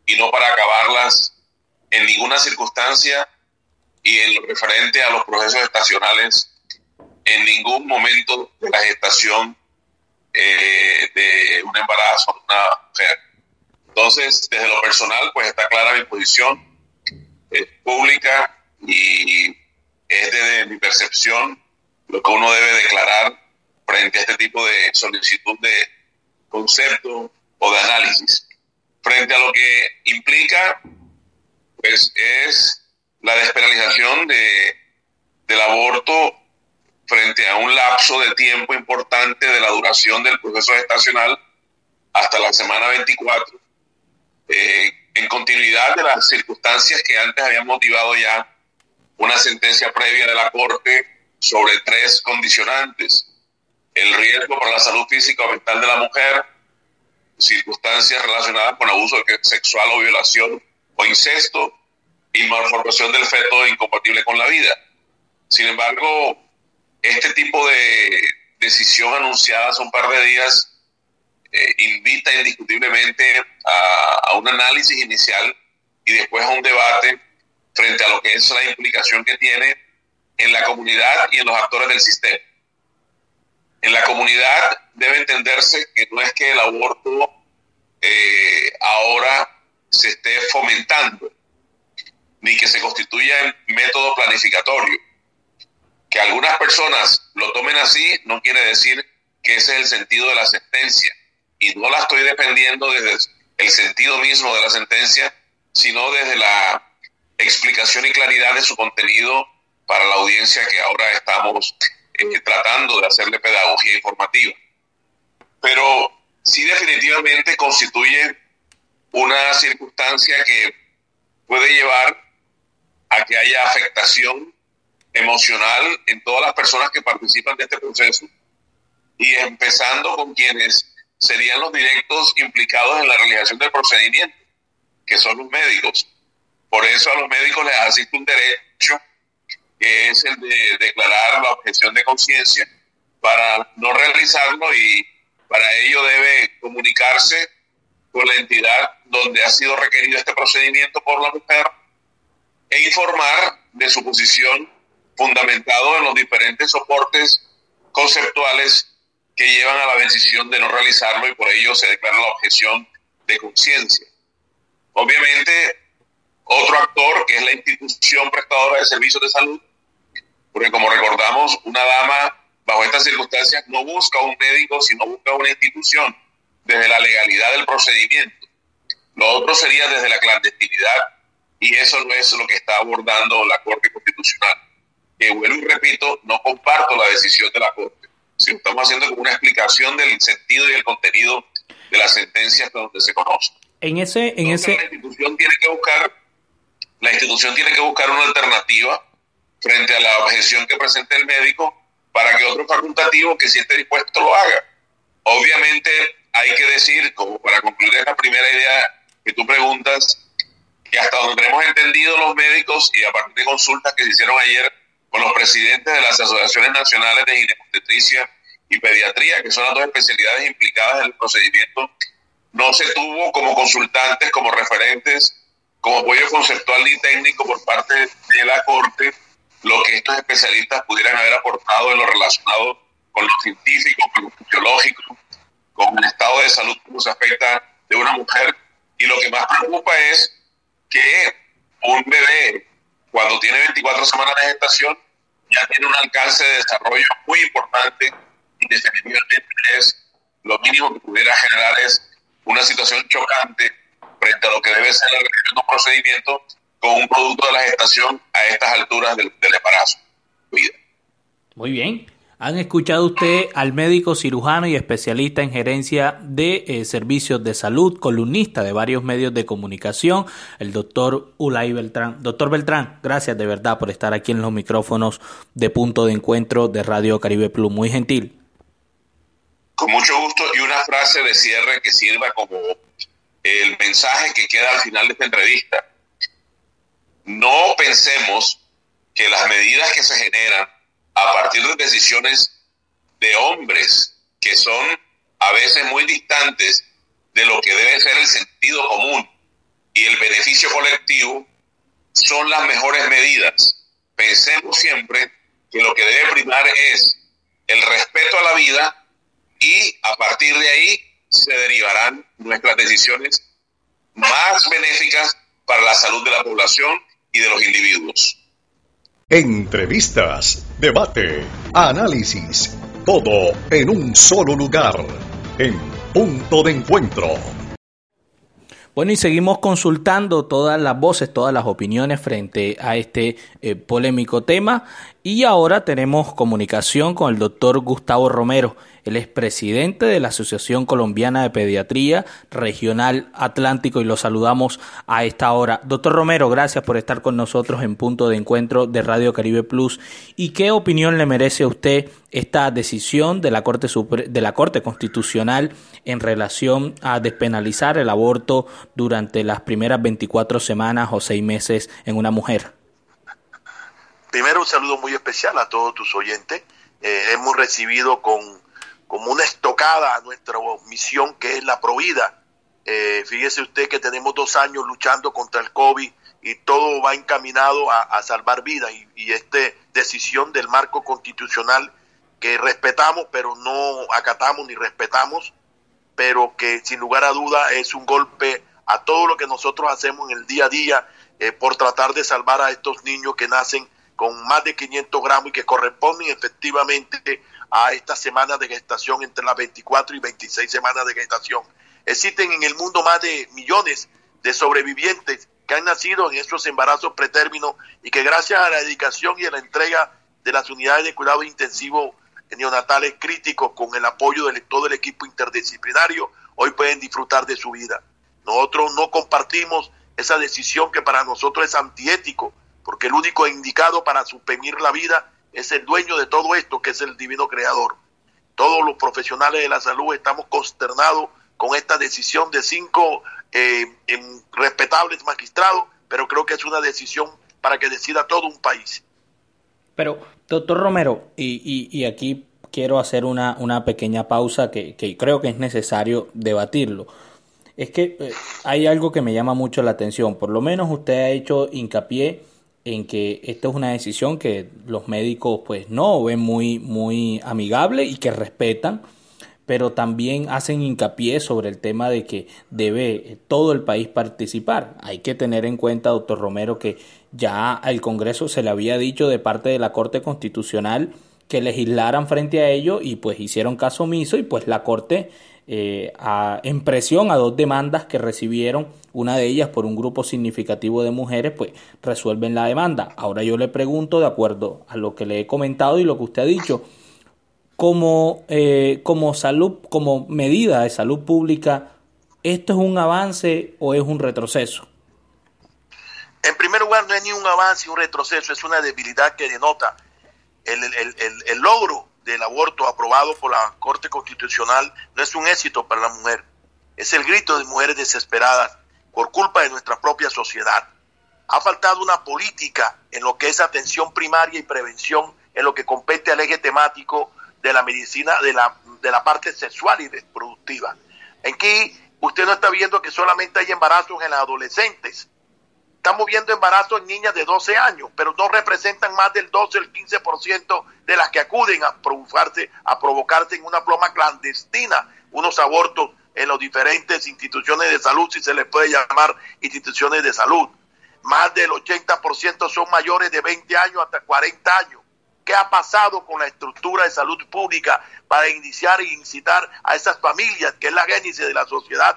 Speaker 9: y no para acabarlas en ninguna circunstancia y en lo referente a los procesos estacionales en ningún momento de la gestación eh, de un embarazo de una mujer. Entonces, desde lo personal, pues está clara mi posición, es pública y es desde mi percepción lo que uno debe declarar frente a este tipo de solicitud de concepto o de análisis. Frente a lo que implica, pues es la despenalización de, del aborto frente a un lapso de tiempo importante de la duración del proceso gestacional hasta la semana 24, eh, en continuidad de las circunstancias que antes habían motivado ya una sentencia previa de la Corte sobre tres condicionantes. El riesgo para la salud física o mental de la mujer, circunstancias relacionadas con abuso sexual o violación o incesto y malformación del feto incompatible con la vida. Sin embargo, este tipo de decisión anunciada hace un par de días eh, invita indiscutiblemente a, a un análisis inicial y después a un debate frente a lo que es la implicación que tiene en la comunidad y en los actores del sistema. En la comunidad debe entenderse que no es que el aborto eh, ahora se esté fomentando, ni que se constituya en método planificatorio. Que algunas personas lo tomen así no quiere decir que ese es el sentido de la sentencia. Y no la estoy defendiendo desde el sentido mismo de la sentencia, sino desde la explicación y claridad de su contenido para la audiencia que ahora estamos eh, tratando de hacerle pedagogía informativa. Pero sí definitivamente constituye una circunstancia que puede llevar a que haya afectación emocional en todas las personas que participan de este proceso y empezando con quienes serían los directos implicados en la realización del procedimiento, que son los médicos. Por eso a los médicos les asiste un derecho que es el de declarar la objeción de conciencia para no realizarlo y para ello debe comunicarse con la entidad donde ha sido requerido este procedimiento por la mujer e informar de su posición fundamentado en los diferentes soportes conceptuales que llevan a la decisión de no realizarlo y por ello se declara la objeción de conciencia. Obviamente, otro actor que es la institución prestadora de servicios de salud porque como recordamos, una dama bajo estas circunstancias no busca un médico, sino busca una institución desde la legalidad del procedimiento. Lo otro sería desde la clandestinidad y eso no es lo que está abordando la Corte Constitucional. Que vuelvo y repito, no comparto la decisión de la Corte. Si estamos haciendo como una explicación del sentido y el contenido de las sentencias donde se conoce.
Speaker 3: En ese, en ese...
Speaker 9: La institución tiene que buscar, la institución tiene que buscar una alternativa frente a la objeción que presente el médico para que otro facultativo que si esté dispuesto lo haga. Obviamente hay que decir, como para concluir esta primera idea que tú preguntas, que hasta donde hemos entendido los médicos y a partir de consultas que se hicieron ayer con los presidentes de las asociaciones nacionales de ginecobstetricia y pediatría, que son las dos especialidades implicadas en el procedimiento, no se tuvo como consultantes, como referentes, como apoyo conceptual y técnico por parte de la Corte lo que estos especialistas pudieran haber aportado en lo relacionado con lo científico, con lo fisiológico, con el estado de salud, como se afecta de una mujer. Y lo que más preocupa es que un bebé, cuando tiene 24 semanas de gestación, ya tiene un alcance de desarrollo muy importante y definitivamente es lo mínimo que pudiera generar es una situación chocante frente a lo que debe ser el un procedimiento con un producto de la gestación a estas alturas del, embarazo.
Speaker 3: Muy bien. Han escuchado usted al médico cirujano y especialista en gerencia de eh, servicios de salud, columnista de varios medios de comunicación, el doctor Ulay Beltrán. Doctor Beltrán, gracias de verdad por estar aquí en los micrófonos de punto de encuentro de Radio Caribe Plus. Muy gentil.
Speaker 9: Con mucho gusto y una frase de cierre que sirva como el mensaje que queda al final de esta entrevista. No pensemos que las medidas que se generan a partir de decisiones de hombres que son a veces muy distantes de lo que debe ser el sentido común y el beneficio colectivo son las mejores medidas. Pensemos siempre que lo que debe primar es el respeto a la vida y a partir de ahí se derivarán nuestras decisiones más benéficas para la salud de la población y de los individuos.
Speaker 4: Entrevistas, debate, análisis, todo en un solo lugar, en punto de encuentro.
Speaker 3: Bueno, y seguimos consultando todas las voces, todas las opiniones frente a este eh, polémico tema. Y ahora tenemos comunicación con el doctor Gustavo Romero. Él es presidente de la Asociación Colombiana de Pediatría Regional Atlántico y lo saludamos a esta hora. Doctor Romero, gracias por estar con nosotros en punto de encuentro de Radio Caribe Plus. ¿Y qué opinión le merece a usted esta decisión de la Corte, de la Corte Constitucional en relación a despenalizar el aborto durante las primeras 24 semanas o seis meses en una mujer?
Speaker 10: Primero un saludo muy especial a todos tus oyentes. Eh, hemos recibido con como una estocada a nuestra misión que es la Provida. Eh, fíjese usted que tenemos dos años luchando contra el COVID y todo va encaminado a, salvar vidas y, y esta decisión del marco constitucional que respetamos pero no acatamos ni respetamos, pero que sin lugar a duda es un golpe a todo lo que nosotros hacemos en el día a día eh, por tratar de salvar a estos niños que nacen con más de 500 gramos y que corresponden efectivamente a estas semanas de gestación entre las 24 y 26 semanas de gestación. Existen en el mundo más de millones de sobrevivientes que han nacido en estos embarazos pretérminos y que gracias a la dedicación y a la entrega de las unidades de cuidado intensivo neonatales críticos con el apoyo de todo el equipo interdisciplinario, hoy pueden disfrutar de su vida. Nosotros no compartimos esa decisión que para nosotros es antiético, porque el único indicado para suprimir la vida es el dueño de todo esto, que es el divino creador. Todos los profesionales de la salud estamos consternados con esta decisión de cinco eh, respetables magistrados, pero creo que es una decisión para que decida todo un país.
Speaker 3: Pero, doctor Romero, y, y, aquí quiero hacer una, una pequeña pausa que, que, creo que es necesario debatirlo. Es que eh, hay algo que me llama mucho la atención, por lo menos usted ha hecho hincapié en que esta es una decisión que los médicos pues no ven muy muy amigable y que respetan pero también hacen hincapié sobre el tema de que debe todo el país participar. Hay que tener en cuenta, doctor Romero, que ya al Congreso se le había dicho de parte de la Corte Constitucional que legislaran frente a ello y pues hicieron caso omiso y pues la Corte eh, en presión a dos demandas que recibieron, una de ellas por un grupo significativo de mujeres, pues resuelven la demanda. Ahora yo le pregunto, de acuerdo a lo que le he comentado y lo que usted ha dicho, como, eh, como salud, como medida de salud pública, ¿esto es un avance o es un retroceso?
Speaker 10: En primer lugar, no es ni un avance ni un retroceso, es una debilidad que denota el, el logro del aborto aprobado por la Corte Constitucional no es un éxito para la mujer, es el grito de mujeres desesperadas por culpa de nuestra propia sociedad. Ha faltado una política en lo que es atención primaria y prevención en lo que compete al eje temático de la medicina, de la, de la parte sexual y reproductiva. Aquí usted no está viendo que solamente hay embarazos en las adolescentes, Estamos viendo embarazos en niñas de 12 años, pero no representan más del 12 o el 15% de las que acuden a provocarse, a provocarse en una ploma clandestina unos abortos en las diferentes instituciones de salud, si se les puede llamar instituciones de salud. Más del 80% son mayores de 20 años hasta 40 años. ¿Qué ha pasado con la estructura de salud pública para iniciar e incitar a esas familias, que es la génesis de la sociedad,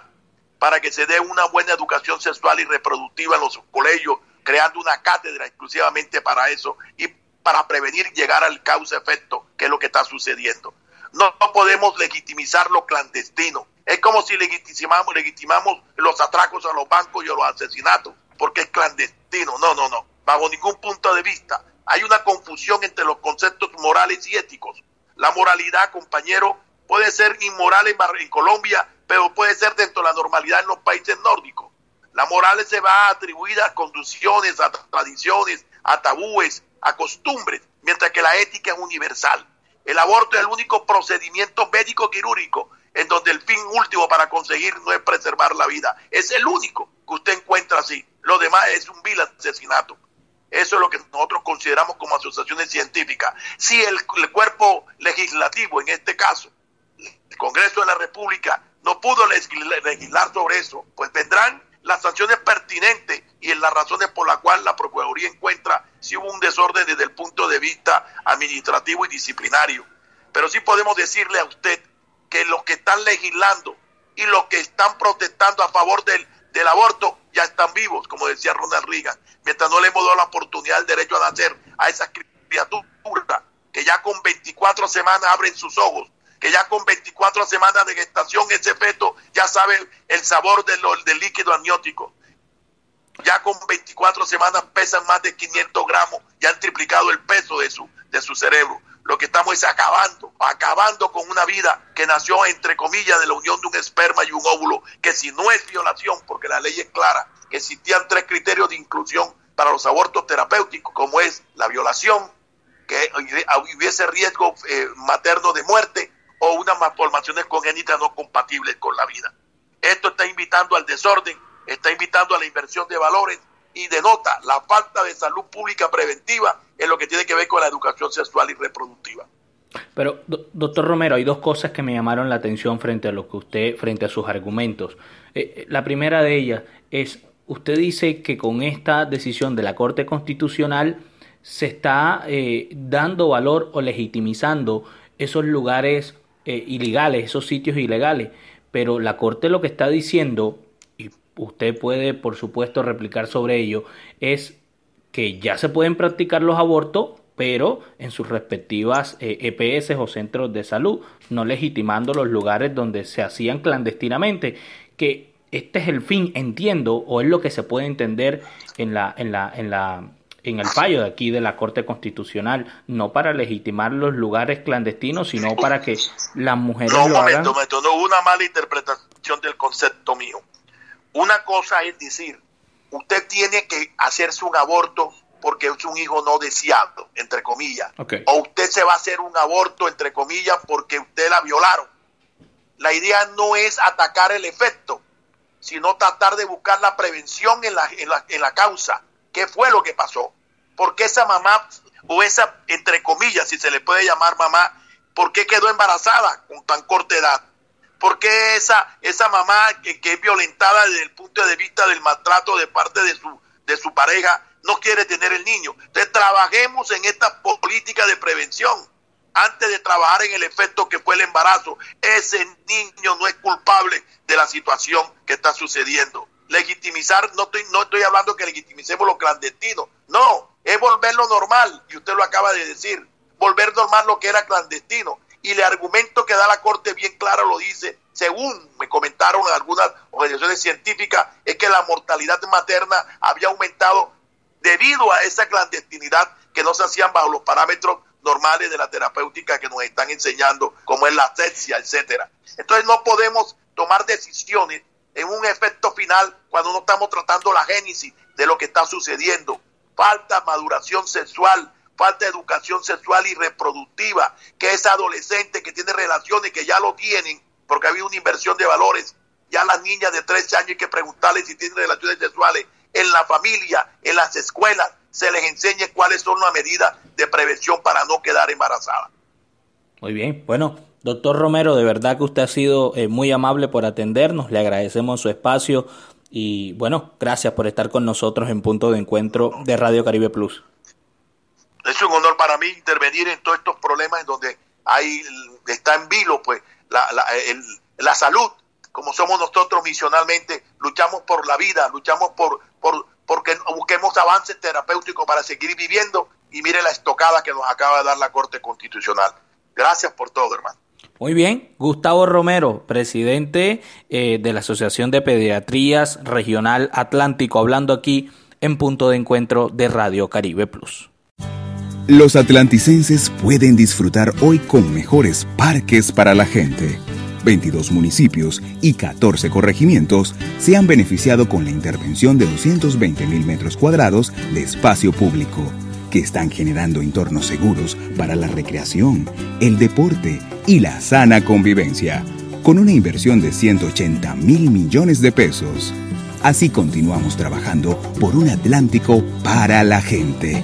Speaker 10: para que se dé una buena educación sexual y reproductiva en los colegios, creando una cátedra exclusivamente para eso y para prevenir llegar al causa-efecto, que es lo que está sucediendo. No, podemos legitimizar lo clandestino. Es como si legitimamos, legitimamos los atracos a los bancos y a los asesinatos, porque es clandestino. No, no, no. Bajo ningún punto de vista. Hay una confusión entre los conceptos morales y éticos. La moralidad, compañero, puede ser inmoral en Colombia pero puede ser dentro de la normalidad en los países nórdicos. La moral se va atribuida a conducciones, a tradiciones, a tabúes, a costumbres, mientras que la ética es universal. El aborto es el único procedimiento médico quirúrgico en donde el fin último para conseguir no es preservar la vida. Es el único que usted encuentra así. Lo demás es un vil asesinato. Eso es lo que nosotros consideramos como asociaciones científicas. Si el, el cuerpo legislativo, en este caso, el Congreso de la República, no pudo legislar sobre eso, pues vendrán las sanciones pertinentes y en las razones por las cuales la Procuraduría encuentra si hubo un desorden desde el punto de vista administrativo y disciplinario. Pero sí podemos decirle a usted que los que están legislando y los que están protestando a favor del, aborto ya están vivos, como decía Ronald Reagan, mientras no le hemos dado la oportunidad del derecho a nacer a esas criaturas que ya con 24 semanas abren sus ojos que ya con 24 semanas de gestación ese feto ya sabe el sabor del, líquido amniótico. Ya con 24 semanas pesan más de 500 gramos y han triplicado el peso de su, de su cerebro. Lo que estamos es acabando, acabando con una vida que nació, entre comillas, de la unión de un esperma y un óvulo, que si no es violación, porque la ley es clara, existían tres criterios de inclusión para los abortos terapéuticos, como es la violación, que hubiese riesgo eh, materno de muerte o unas malformaciones congénitas no compatibles con la vida. Esto está invitando al desorden, está invitando a la inversión de valores y denota la falta de salud pública preventiva en lo que tiene que ver con la educación sexual y reproductiva.
Speaker 3: Pero, doctor Romero, hay dos cosas que me llamaron la atención frente a lo que usted, frente a sus argumentos. Eh, eh, la primera de ellas es, usted dice que con esta decisión de la Corte Constitucional se está eh, dando valor o legitimizando esos lugares eh, ilegales, esos sitios ilegales. Pero la Corte lo que está diciendo, y usted puede por supuesto replicar sobre ello, es que ya se pueden practicar los abortos, pero en sus respectivas EPS eh, e o centros de salud, no legitimando los lugares donde se hacían clandestinamente, que este es el fin, entiendo, o es lo que se puede entender en la, en la, en la en el fallo de aquí de la Corte Constitucional, no para legitimar los lugares clandestinos, sino para que las mujeres
Speaker 10: no, lo momento, Momento, no hubo una mala interpretación del concepto mío. Una cosa es decir, usted tiene que hacerse un aborto porque es un hijo no deseado, entre comillas. O usted se va a hacer un aborto, entre comillas, porque usted la violaron. La idea no es atacar el efecto, sino tratar de buscar la prevención en la, en la, en la causa qué fue lo que pasó. ¿Por qué esa mamá, o esa, entre comillas, si se le puede llamar mamá, por qué quedó embarazada con tan corta edad? ¿Por qué esa, esa mamá que, es violentada desde el punto de vista del maltrato de parte de su, de su pareja no quiere tener el niño? Entonces trabajemos en esta política de prevención. antes de trabajar en el efecto que fue el embarazo, ese niño no es culpable de la situación que está sucediendo. Legitimizar, no estoy, no estoy hablando que legitimicemos lo clandestino, no, es volverlo normal, y usted lo acaba de decir, volver normal lo que era clandestino. Y el argumento que da la Corte bien claro lo dice, según me comentaron algunas organizaciones científicas, es que la mortalidad materna había aumentado debido a esa clandestinidad que no se hacían bajo los parámetros normales de la terapéutica que nos están enseñando, como es la asepsia, etcétera. Entonces no podemos tomar decisiones en un efecto final cuando no estamos tratando la génesis de lo que está sucediendo. Falta maduración sexual, falta educación sexual y reproductiva, que esa adolescente que tiene relaciones que ya lo tienen, porque ha habido una inversión de valores, ya las niñas de 13 años hay que preguntarles si tienen relaciones sexuales en la familia, en las escuelas, se les enseñe cuáles son las medidas de prevención para no quedar embarazada.
Speaker 3: Muy bien, bueno, doctor Romero, de verdad que usted ha sido eh, muy amable por atendernos, le agradecemos su espacio y bueno, gracias por estar con nosotros en punto de encuentro de Radio Caribe Plus.
Speaker 10: Es un honor para mí intervenir en todos estos problemas en donde hay, está en vilo pues la, la, la salud, como somos nosotros misionalmente, luchamos por la vida, luchamos por, por, porque busquemos avances terapéuticos para seguir viviendo y mire la estocada que nos acaba de dar la Corte Constitucional. Gracias por todo, hermano.
Speaker 3: Muy bien, Gustavo Romero, presidente eh, de la Asociación de Pediatrías Regional Atlántico, hablando aquí en punto de encuentro de Radio Caribe Plus.
Speaker 7: Los atlanticenses pueden disfrutar hoy con mejores parques para la gente 22 municipios y 14 corregimientos se han beneficiado con la intervención de 220 mil metros cuadrados de espacio público, que están generando entornos seguros para la recreación, el deporte y la sana convivencia, con una inversión de 180 mil millones de pesos. Así continuamos trabajando por un Atlántico para la gente.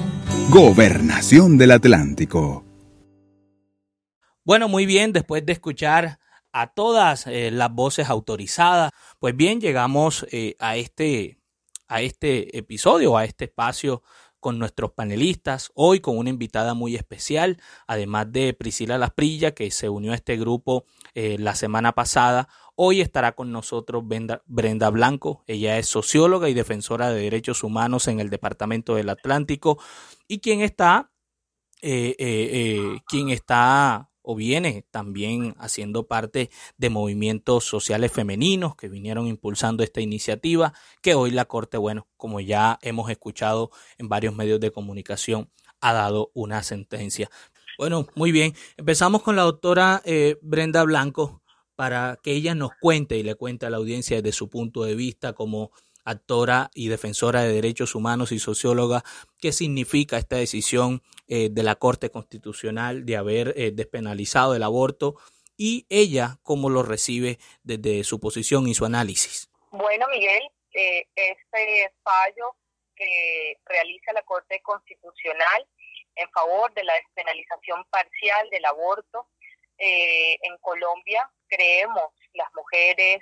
Speaker 7: Gobernación del Atlántico.
Speaker 3: Bueno, muy bien, después de escuchar a todas eh, las voces autorizadas. Pues bien, llegamos eh, a, este, a este episodio, a este espacio con nuestros panelistas, hoy con una invitada muy especial, además de Priscila Lasprilla, que se unió a este grupo eh, la semana pasada. Hoy estará con nosotros Brenda, Blanco. Ella es socióloga y defensora de derechos humanos en el Departamento del Atlántico y quien está, quien está o viene también haciendo parte de movimientos sociales femeninos que vinieron impulsando esta iniciativa, que hoy la Corte, bueno, como ya hemos escuchado en varios medios de comunicación, ha dado una sentencia. Bueno, muy bien. Empezamos con la doctora eh, Brenda Blanco para que ella nos cuente y le cuente a la audiencia desde su punto de vista como actora y defensora de derechos humanos y socióloga, qué significa esta decisión eh, de la Corte Constitucional de haber eh, despenalizado el aborto y ella cómo lo recibe desde su posición y su análisis.
Speaker 11: Bueno, Miguel, eh, este fallo que realiza la Corte Constitucional en favor de la despenalización parcial del aborto en Colombia, creemos las mujeres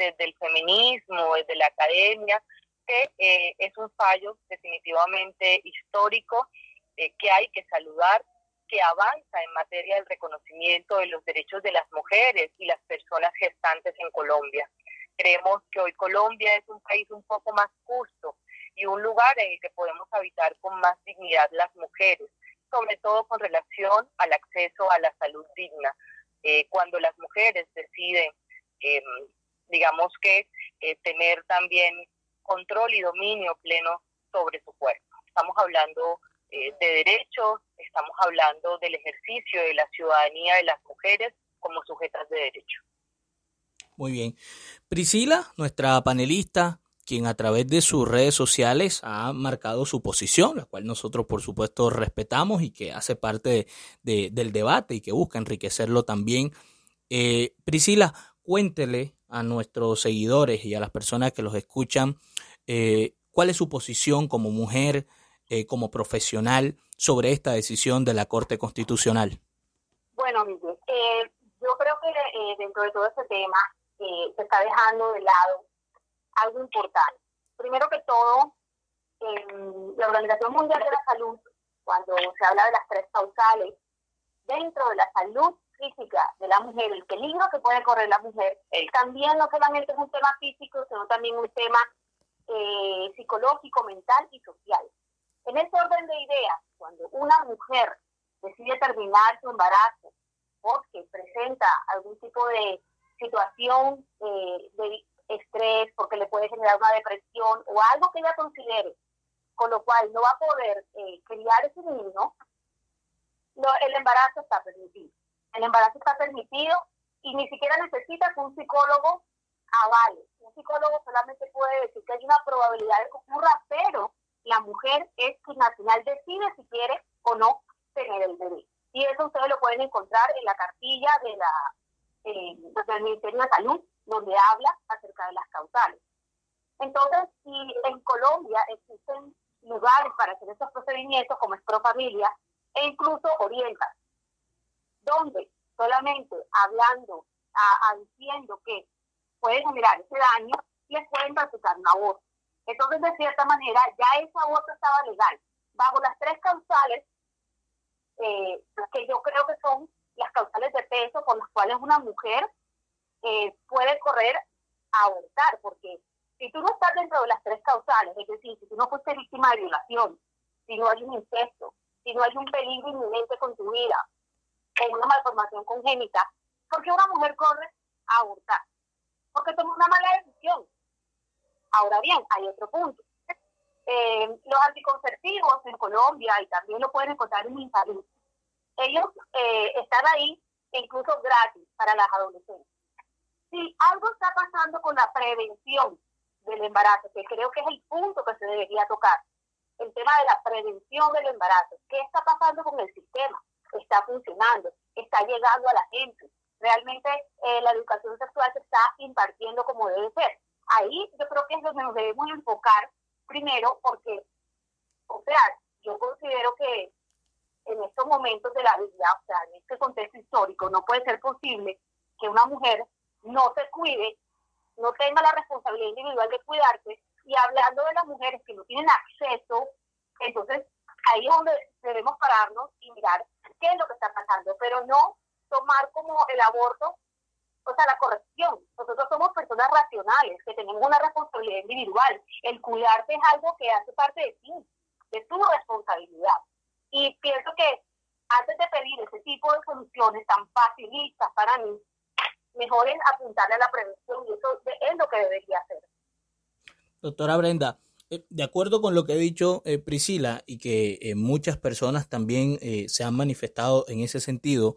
Speaker 11: desde el feminismo, desde la academia, que eh, es un fallo definitivamente histórico eh, que hay que saludar, que avanza en materia del reconocimiento de los derechos de las mujeres y las personas gestantes en Colombia. Creemos que hoy Colombia es un país un poco más justo y un lugar en el que podemos habitar con más dignidad las mujeres, sobre todo con relación al acceso a la salud digna. Eh, cuando las mujeres deciden em, digamos que eh, tener también control y dominio pleno sobre su cuerpo. Estamos hablando eh, de derechos, estamos hablando del ejercicio de la ciudadanía de las mujeres como sujetas de derecho.
Speaker 3: Muy bien. Priscila, nuestra panelista, quien a través de sus redes sociales ha marcado su posición, la cual nosotros por supuesto respetamos y que hace parte del debate y que busca enriquecerlo también. Eh, Priscila, cuéntele a nuestros seguidores y a las personas que los escuchan eh, cuál es su posición como mujer, eh, como profesional sobre esta decisión de la Corte Constitucional.
Speaker 11: Bueno, Miguel, eh, yo creo que dentro de todo este tema se está dejando de lado algo importante. Primero que todo, la Organización Mundial de la Salud, cuando se habla de las tres causales
Speaker 12: dentro de la salud física de la mujer, el peligro que puede correr la mujer, también no solamente es un tema físico, sino también un tema eh, psicológico, mental y social. En ese orden de ideas, cuando una mujer decide terminar su embarazo porque presenta algún tipo de situación eh, de estrés, porque le puede generar una depresión o algo que ella considere, con lo cual no va a poder eh, criar ese niño, el embarazo está permitido. El embarazo está permitido y ni siquiera necesita que un psicólogo avale. Un psicólogo solamente puede decir que hay una probabilidad de que ocurra, pero la mujer es quien al final decide si quiere o no tener el bebé. Y eso ustedes lo pueden encontrar en la cartilla de la, eh, del Ministerio de Salud, donde habla acerca de las causales. Entonces, si en Colombia existen lugares para hacer estos procedimientos, como es Profamilia, e incluso orienta, donde solamente hablando, a, diciendo que puede generar ese daño, les pueden practicar un aborto. Entonces, de cierta manera, ya ese aborto estaba legal. Bajo las tres causales, eh, que yo creo que son las causales de peso por las cuales una mujer eh, puede correr a abortar, porque si tú no estás dentro de las tres causales, es decir, si tú no fuiste víctima de violación, si no hay un incesto, si no hay un peligro inminente con tu vida, o una malformación congénita, ¿por qué una mujer corre a abortar? Porque toma una mala decisión. Ahora bien, hay otro punto. Eh, los anticonceptivos en Colombia, y también lo pueden encontrar en mi país, ellos eh, están ahí incluso gratis para las adolescentes. Si algo está pasando con la prevención del embarazo, que creo que es el punto que se debería tocar, el tema de la prevención del embarazo, ¿qué está pasando con el sistema? ¿Está funcionando? ¿Está llegando a la gente? ¿Realmente eh, la educación sexual se está impartiendo como debe ser? Ahí yo creo que es donde nos debemos enfocar primero porque, o sea, yo considero que en estos momentos de la vida, o sea, en este contexto histórico, no puede ser posible que una mujer no se cuide, no tenga la responsabilidad individual de cuidarse, y hablando de las mujeres que no tienen acceso, entonces ahí es donde debemos pararnos y mirar qué es lo que está pasando, pero no tomar como el aborto, o sea, la corrección. Nosotros somos personas racionales, que tenemos una responsabilidad individual. El cuidarte es algo que hace parte de ti, de tu responsabilidad. Y pienso que antes de pedir ese tipo de soluciones tan facilistas para mí, mejor es apuntarle a la prevención y eso es lo que debería hacer.
Speaker 3: Doctora Brenda, de acuerdo con lo que ha dicho eh, Priscila y que eh, muchas personas también se han manifestado en ese sentido,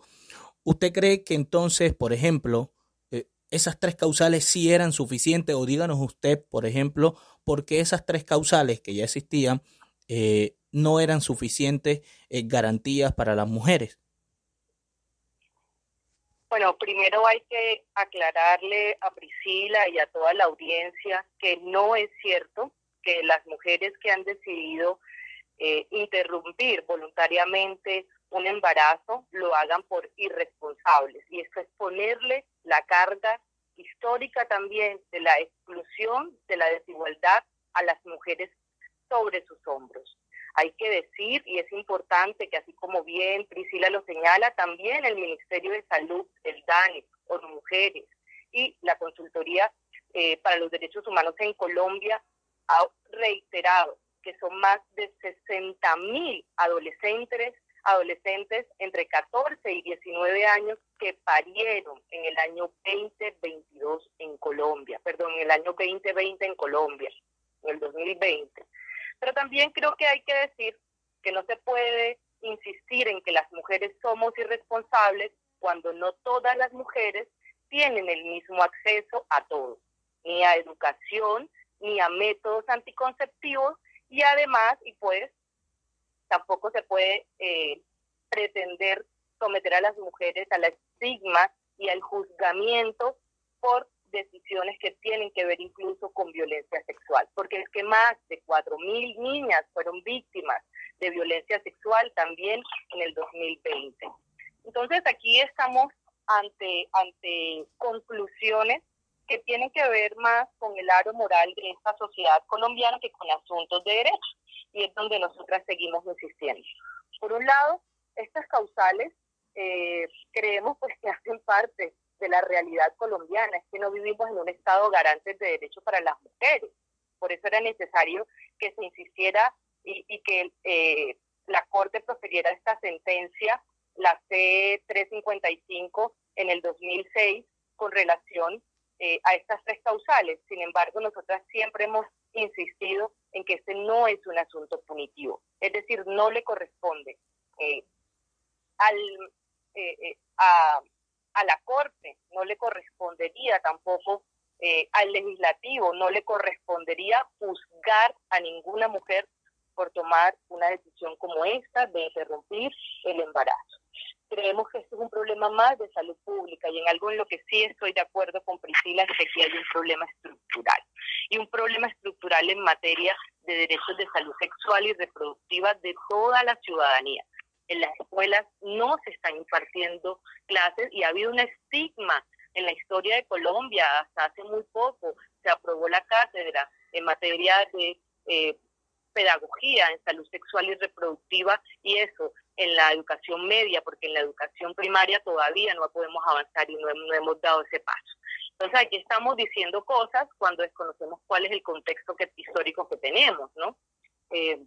Speaker 3: ¿usted cree que entonces, por ejemplo, esas tres causales sí eran suficientes? O díganos usted, por ejemplo, por qué esas tres causales que ya existían no eran suficientes garantías para las mujeres.
Speaker 12: Bueno, primero hay que aclararle a Priscila y a toda la audiencia que no es cierto que las mujeres que han decidido eh, interrumpir voluntariamente un embarazo lo hagan por irresponsables. Y esto es ponerle la carga histórica también de la exclusión, de la desigualdad a las mujeres sobre sus hombros. Hay que decir, y es importante que así como bien Priscila lo señala, también el Ministerio de Salud, el DANE, por mujeres y la Consultoría eh, para los Derechos Humanos en Colombia ha reiterado que son más de 60 mil adolescentes, adolescentes entre 14 y 19 años que parieron en el año 2022 en Colombia, perdón, en el año 2020 en Colombia, en el 2020. Pero también creo que hay que decir que no se puede insistir en que las mujeres somos irresponsables cuando no todas las mujeres tienen el mismo acceso a todo, ni a educación, ni a métodos anticonceptivos, y además, y pues, tampoco se puede eh, pretender someter a las mujeres al estigma y al juzgamiento por decisiones que tienen que ver incluso con violencia sexual, porque es que más de 4.000 niñas fueron víctimas de violencia sexual también en el 2020. Entonces aquí estamos ante, ante conclusiones que tienen que ver más con el aro moral de esta sociedad colombiana que con asuntos de derechos, y es donde nosotras seguimos insistiendo. Por un lado, estas causales
Speaker 11: eh, creemos pues que hacen parte de la realidad colombiana, es que no vivimos en un Estado garante de derechos para las mujeres. Por eso era necesario que se insistiera y, que eh, la Corte proferiera esta sentencia, la C-355, en el 2006, con relación eh, a estas tres causales. Sin embargo, nosotras siempre hemos insistido en que este no es un asunto punitivo, es decir, no le corresponde eh, al, a, a la Corte, no le correspondería tampoco eh, al legislativo, no le correspondería juzgar a ninguna mujer por tomar una decisión como esta de interrumpir el embarazo. Creemos que esto es un problema más de salud pública y en algo en lo que sí estoy de acuerdo con Priscila es que aquí hay un problema estructural y un problema estructural en materia de derechos de salud sexual y reproductiva de toda la ciudadanía en las escuelas no se están impartiendo clases y ha habido un estigma en la historia de Colombia. Hasta hace muy poco se aprobó la cátedra en materia de eh, pedagogía en salud sexual y reproductiva y eso en la educación media, porque en la educación primaria todavía no podemos avanzar y no, hemos dado ese paso. Entonces aquí estamos diciendo cosas cuando desconocemos cuál es el contexto histórico que tenemos, ¿no? Eh,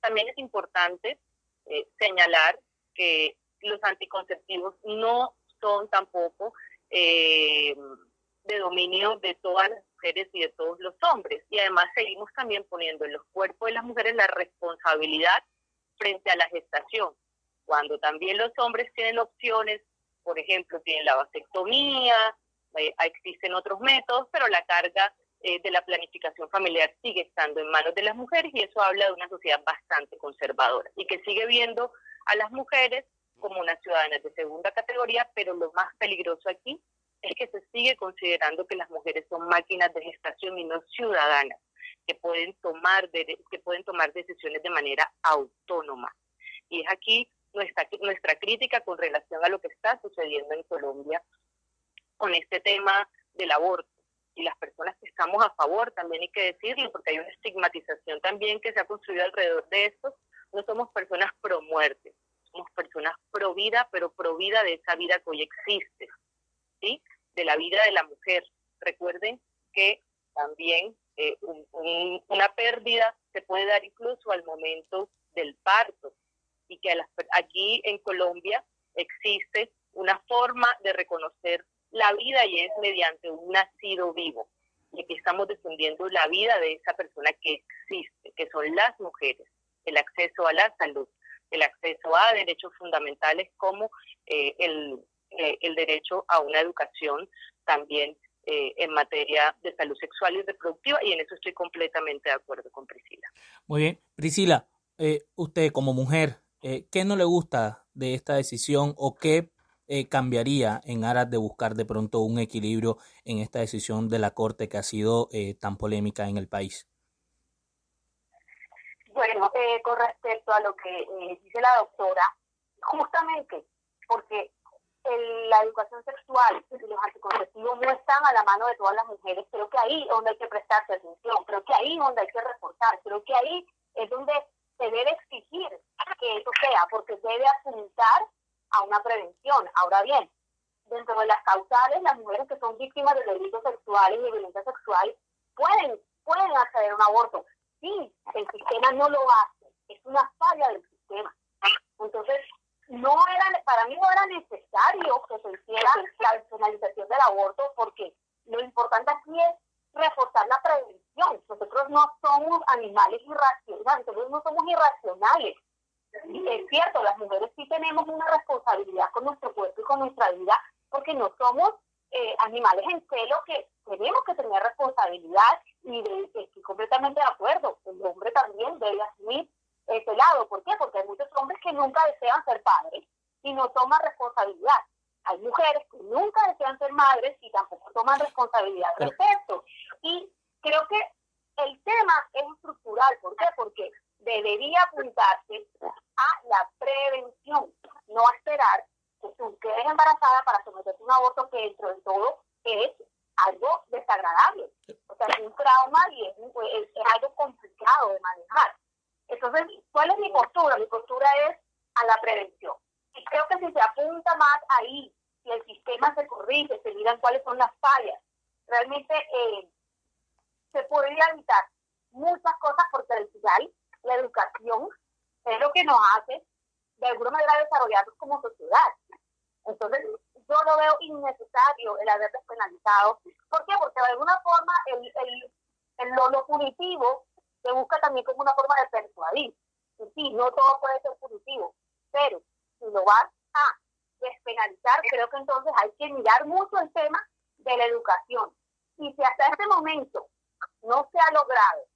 Speaker 11: también es importante eh, señalar que los anticonceptivos no son tampoco eh, de dominio de todas las mujeres y de todos los hombres. Y además seguimos también poniendo en los cuerpos de las mujeres la responsabilidad frente a la gestación, cuando también los hombres tienen opciones, por ejemplo, tienen la vasectomía, eh, existen otros métodos, pero la carga eh, de la planificación familiar sigue estando en manos de las mujeres y eso habla de una sociedad bastante conservadora y que sigue viendo a las mujeres como unas ciudadanas de segunda categoría, pero lo más peligroso aquí es que se sigue considerando que las mujeres son máquinas de gestación y no ciudadanas que pueden tomar que pueden tomar decisiones de manera autónoma. Y es aquí nuestra nuestra crítica con relación a lo que está sucediendo en Colombia con este tema del aborto y las personas que estamos a favor, también hay que decirlo, porque hay una estigmatización también que se ha construido alrededor de esto, no somos personas pro muerte, somos personas pro vida, pero pro vida de esa vida que hoy existe, ¿sí? De la vida de la mujer. Recuerden que también eh, una pérdida se puede dar incluso al momento del parto y que aquí en Colombia existe una forma de reconocer la vida y es mediante un nacido vivo. Y aquí estamos defendiendo la vida de esa persona que existe, que son las mujeres, el acceso a la salud, el acceso a derechos fundamentales como eh, el, eh, el, derecho a una educación también eh, en materia de salud sexual y reproductiva y en eso estoy completamente de acuerdo con Priscila.
Speaker 3: Muy bien, Priscila, usted como mujer, ¿qué no le gusta de esta decisión o qué eh, cambiaría en aras de buscar de pronto un equilibrio en esta decisión de la Corte que ha sido eh, tan polémica en el país?
Speaker 12: Bueno, eh, con respecto a lo que dice la doctora, justamente porque la educación sexual los anticonceptivos no están a la mano de todas las mujeres, creo que ahí es donde hay que prestarse atención, creo que ahí es donde hay que reforzar, creo que ahí es donde se debe exigir que eso sea, porque debe apuntar a una prevención. Ahora bien, dentro de las causales, las mujeres que son víctimas de delitos sexuales y de violencia sexual pueden, pueden acceder a un aborto. Sí, el sistema no lo hace, es una falla del sistema. Entonces, no era, para mí no era necesario que se hiciera la penalización del aborto porque lo importante aquí es reforzar la prevención. Nosotros no somos animales irracionales, nosotros no somos irracionales es cierto, las mujeres sí tenemos una responsabilidad con nuestro cuerpo y con nuestra vida, porque no somos eh, animales en celo que tenemos que tener responsabilidad y estoy completamente de acuerdo. El hombre también debe asumir ese lado. ¿Por qué? Porque hay muchos hombres que nunca desean ser padres y no toman responsabilidad. Hay mujeres que nunca desean ser madres y tampoco toman responsabilidad al respecto. Y creo que el tema es estructural. ¿Por qué? Porque debería apuntarse a la prevención, no a esperar que tú quedes embarazada para someterte a un aborto que dentro de todo es algo desagradable. O sea, es un trauma y es, algo complicado de manejar. Entonces, ¿cuál es mi postura? Mi postura es a la prevención. Y creo que si se apunta más ahí, y el sistema se corrige, se miran cuáles son las fallas, realmente eh, se podría evitar muchas cosas porque al final la educación es lo que nos hace de alguna manera desarrollarnos como sociedad. Entonces, yo lo veo innecesario el haber despenalizado. ¿Por qué? Porque de alguna forma el, el, el lo, lo punitivo se busca también como una forma de persuadir. Y sí, no todo puede ser punitivo, pero si lo vas a despenalizar, creo que entonces hay que mirar mucho el tema de la educación. Y si hasta este momento no se ha logrado,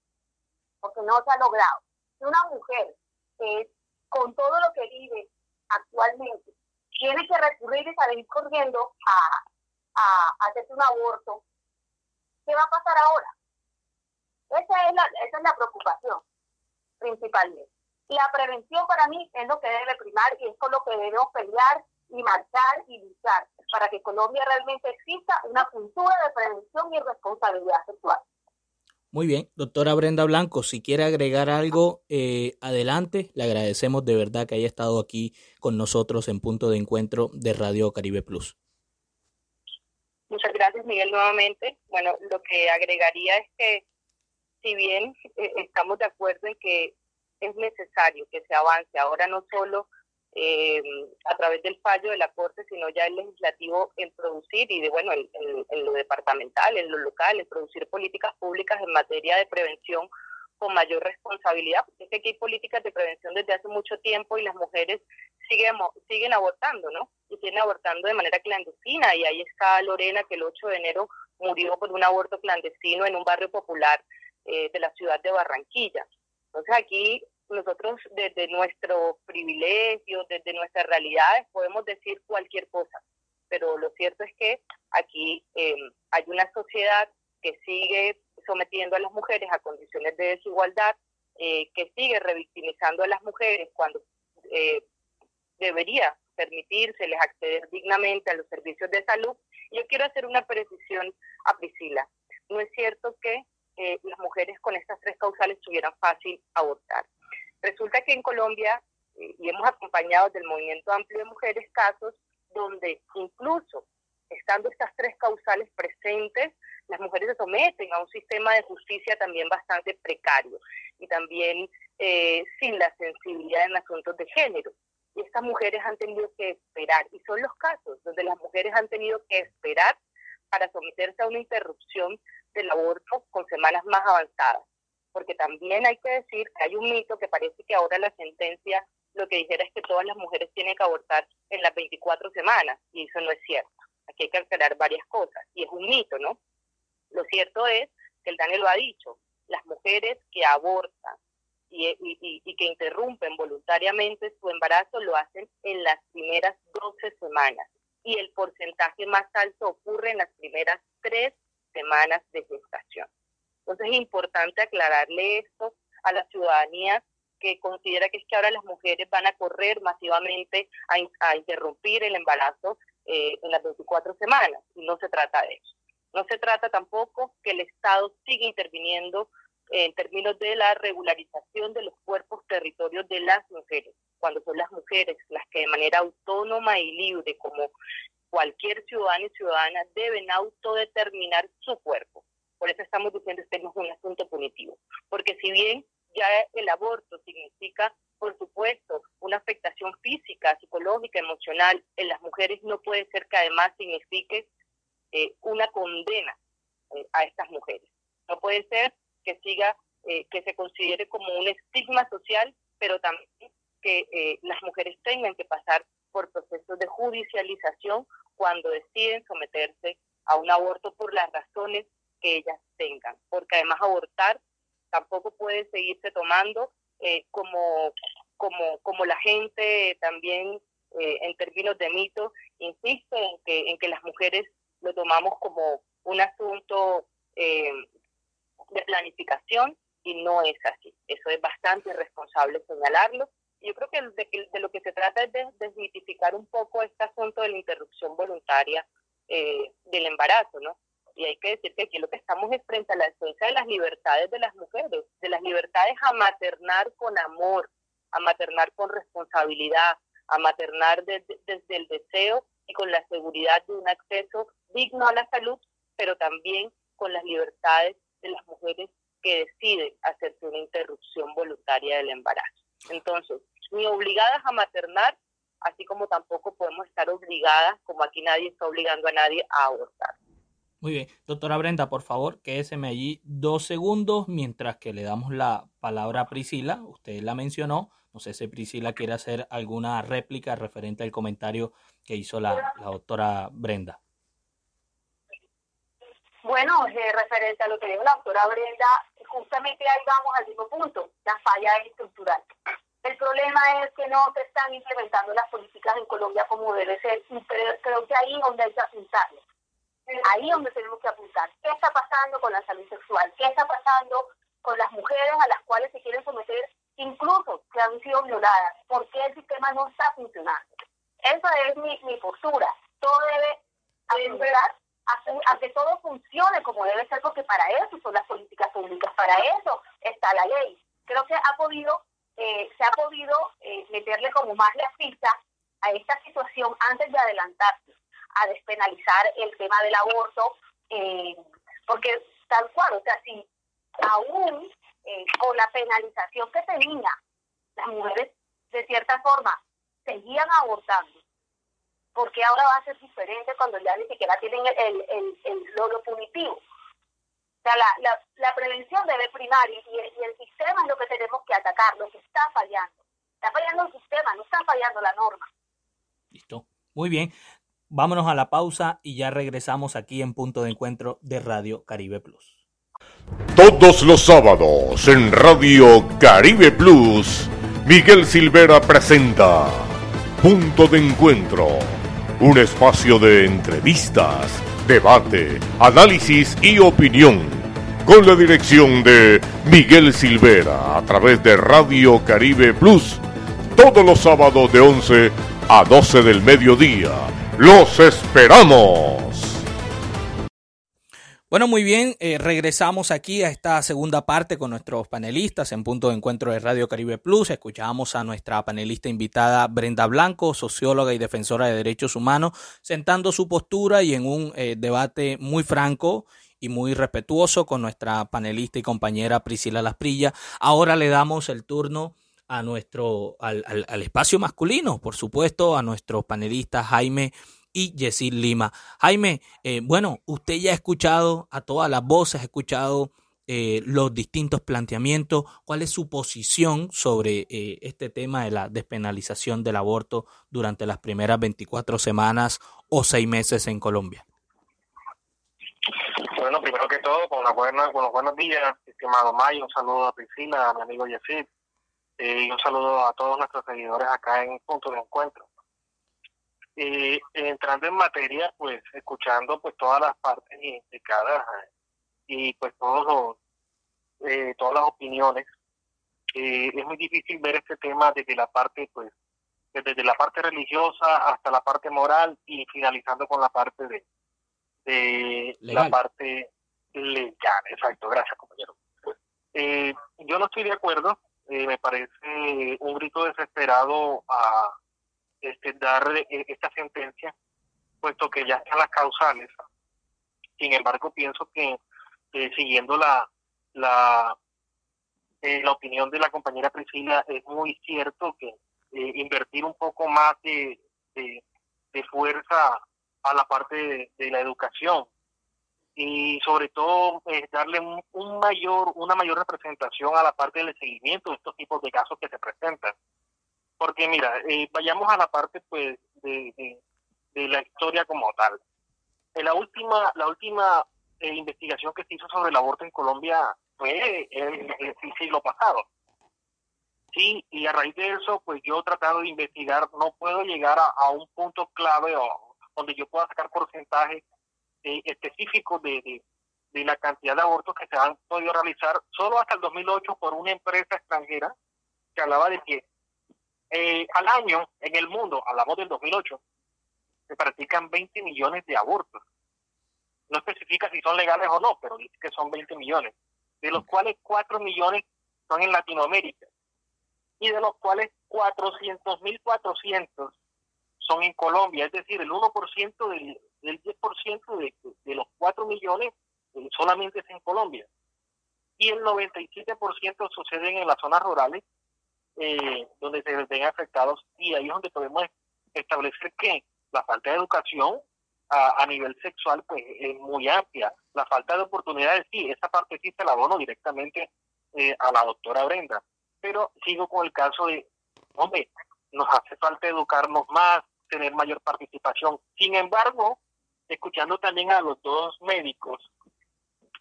Speaker 12: porque no se ha logrado, que una mujer eh, con todo lo que vive actualmente tiene que recurrir y salir corriendo a, a, hacerse un aborto, ¿qué va a pasar ahora? Esa es la, esa es la preocupación principalmente. La prevención para mí es lo que debe primar y es con lo que debemos pelear y marchar y luchar para que Colombia realmente exista una cultura de prevención y responsabilidad sexual.
Speaker 3: Muy bien, doctora Brenda Blanco, si quiere agregar algo, eh, adelante. Le agradecemos de verdad que haya estado aquí con nosotros en punto de encuentro de Radio Caribe Plus.
Speaker 11: Muchas gracias, Miguel, nuevamente. Bueno, lo que agregaría es que si bien eh, estamos de acuerdo en que es necesario que se avance ahora no solo eh, a través del fallo de la Corte, sino ya el legislativo en producir y de bueno, en, lo departamental, en lo local, en producir políticas públicas en materia de prevención con mayor responsabilidad, porque es que aquí hay políticas de prevención desde hace mucho tiempo y las mujeres siguen, siguen abortando, ¿no? Y siguen abortando de manera clandestina. Y ahí está Lorena, que el 8 de enero murió por un aborto clandestino en un barrio popular eh, de la ciudad de Barranquilla. Entonces aquí nosotros desde nuestro privilegio, desde nuestras realidades, podemos decir cualquier cosa, pero lo cierto es que aquí eh, hay una sociedad que sigue sometiendo a las mujeres a condiciones de desigualdad, eh, que sigue revictimizando a las mujeres cuando eh, debería permitírseles acceder dignamente a los servicios de salud. Yo quiero hacer una precisión a Priscila. No es cierto que las mujeres con estas tres causales tuvieran fácil abortar. Resulta que en Colombia, eh, y hemos acompañado del movimiento amplio de mujeres casos donde incluso estando estas tres causales presentes, las mujeres se someten a un sistema de justicia también bastante precario y también eh, sin la sensibilidad en asuntos de género. Y estas mujeres han tenido que esperar, y son los casos donde las mujeres han tenido que esperar para someterse a una interrupción del aborto con semanas más avanzadas porque también hay que decir que hay un mito que parece que ahora la sentencia lo que dijera es que todas las mujeres tienen que abortar en las 24 semanas, y eso no es cierto. Aquí hay que aclarar varias cosas, y es un mito, ¿no? Lo cierto es que el Daniel lo ha dicho, las mujeres que abortan y, y, y, que interrumpen voluntariamente su embarazo lo hacen en las primeras 12 semanas y el porcentaje más alto ocurre en las primeras tres semanas de gestación. Entonces es importante aclararle esto a la ciudadanía que considera que es que ahora las mujeres van a correr masivamente a, interrumpir el embarazo eh, en las 24 semanas. Y no se trata de eso. No se trata tampoco que el Estado siga interviniendo en términos de la regularización de los cuerpos territorios de las mujeres, cuando son las mujeres las que de manera autónoma y libre, como cualquier ciudadano y ciudadana, deben autodeterminar su cuerpo. Por eso estamos diciendo que este no es un asunto punitivo. Porque si bien ya el aborto significa, por supuesto, una afectación física, psicológica, emocional en las mujeres, no puede ser que además signifique eh, una condena eh, a estas mujeres. No puede ser que siga, eh, que se considere como un estigma social, pero también que las mujeres tengan que pasar por procesos de judicialización cuando deciden someterse a un aborto por las razones que ellas tengan, porque además abortar tampoco puede seguirse tomando eh, como, como, como la gente también eh, en términos de mito insiste en que, en que las mujeres lo tomamos como un asunto eh, de planificación y no es así. Eso es bastante irresponsable señalarlo. Yo creo que de, de lo que se trata es de desmitificar un poco este asunto de la interrupción voluntaria del embarazo, ¿no? Y hay que decir que aquí lo que estamos es frente a la defensa de las libertades de las mujeres, de las libertades a maternar con amor, a maternar con responsabilidad, a maternar desde, el deseo y con la seguridad de un acceso digno a la salud, pero también con las libertades de las mujeres que deciden hacerse una interrupción voluntaria del embarazo. Entonces, ni obligadas a maternar, así como tampoco podemos estar obligadas, como aquí nadie está obligando a nadie a abortar.
Speaker 3: Muy bien, doctora Brenda, por favor, quédeseme allí dos segundos mientras que le damos la palabra a Priscila. Usted la mencionó. No sé si Priscila quiere hacer alguna réplica referente al comentario que hizo la, la doctora Brenda.
Speaker 12: Bueno, eh, referente a lo que dijo la doctora Brenda, justamente ahí vamos al mismo punto, la falla estructural. El problema es que no se están implementando las políticas en Colombia como debe ser, y creo que ahí es donde hay que apuntarlo. Ahí es donde tenemos que apuntar. ¿Qué está pasando con la salud sexual? ¿Qué está pasando con las mujeres a las cuales se quieren someter, incluso que han sido violadas? ¿Por qué el sistema no está funcionando? Esa es mi, postura. Todo debe apuntar a, que todo funcione como debe ser, porque para eso son las políticas públicas, para eso está la ley. Creo que ha podido, eh, se ha podido eh, meterle como más la ficha a esta situación antes de adelantarse a despenalizar el tema del aborto, eh, porque tal cual, o sea, si aún con la penalización que tenía, las mujeres de cierta forma seguían abortando, porque ahora va a ser diferente cuando ya ni siquiera tienen el, el, el, lo, punitivo. O sea, la, la, la, prevención debe primar y, y, el sistema es lo que tenemos que atacar, lo que está fallando. Está fallando el sistema, no está fallando la norma.
Speaker 3: Listo. Muy bien. Vámonos a la pausa y ya regresamos aquí en Punto de Encuentro de Radio Caribe Plus.
Speaker 2: Todos los sábados en Radio Caribe Plus, Miguel Silvera presenta Punto de Encuentro un espacio de entrevistas, debate, análisis y opinión. Con la dirección de Miguel Silvera a través de Radio Caribe Plus. Todos los sábados de 11 a 12 del mediodía. ¡Los esperamos!
Speaker 3: Bueno, muy bien, eh, regresamos aquí a esta segunda parte con nuestros panelistas en punto de encuentro de Radio Caribe Plus. Escuchamos a nuestra panelista invitada Brenda Blanco, socióloga y defensora de derechos humanos, sentando su postura y en un eh, debate muy franco y muy respetuoso con nuestra panelista y compañera Priscila Lasprilla. Ahora le damos el turno a nuestro, al, al espacio masculino, por supuesto, a nuestro panelista Jaime y Yesid Lima. Jaime, eh, bueno, usted ya ha escuchado a todas las voces, ha escuchado eh, los distintos planteamientos. ¿Cuál es su posición sobre eh, este tema de la despenalización del aborto durante las primeras 24 semanas o seis meses en Colombia?
Speaker 13: Bueno, primero que todo, con, buena, los buenos días, estimado May, un saludo a Priscila, a mi amigo Yesid, y un saludo a todos nuestros seguidores acá en Punto de Encuentro. Eh, entrando en materia, pues escuchando pues todas las partes implicadas y pues todos los, eh, todas las opiniones, eh, es muy difícil ver este tema desde la parte pues desde la parte religiosa hasta la parte moral y finalizando con la parte de, de la parte legal. Exacto, gracias compañero. Eh, yo no estoy de acuerdo, me parece un grito desesperado a este, dar eh, esta sentencia, puesto que ya están las causales. Sin embargo, pienso que eh, siguiendo la, la, eh, la opinión de la compañera Priscila, es muy cierto que invertir un poco más de, de, fuerza a la parte de, la educación y sobre todo darle un, mayor una mayor representación a la parte del seguimiento de estos tipos de casos que se presentan porque mira, eh, vayamos a la parte pues de, de, la historia como tal. En la última, la última eh, investigación que se hizo sobre el aborto en Colombia fue el, el, siglo pasado. Sí, y a raíz de eso, pues yo tratando de investigar, no puedo llegar a, un punto clave o, donde yo pueda sacar porcentajes eh, específicos de, de, de, la cantidad de abortos que se han podido realizar solo hasta el 2008 por una empresa extranjera que hablaba de que eh, al año en el mundo, hablamos del 2008, se practican 20 millones de abortos. No especifica si son legales o no, pero dice que son 20 millones, de los cuales 4 millones son en Latinoamérica y de los cuales 400.400 son en Colombia, es decir, el 1% del, del 10% de, de los 4 millones eh, solamente es en Colombia. Y el 97% suceden en las zonas rurales eh, donde se ven afectados y ahí es donde podemos establecer que la falta de educación a, nivel sexual pues es muy amplia. La falta de oportunidades, sí, esa parte sí se la abono directamente eh, a la doctora Brenda. Pero sigo con el caso de, hombre, nos hace falta educarnos más, tener mayor participación. Sin embargo, escuchando también a los dos médicos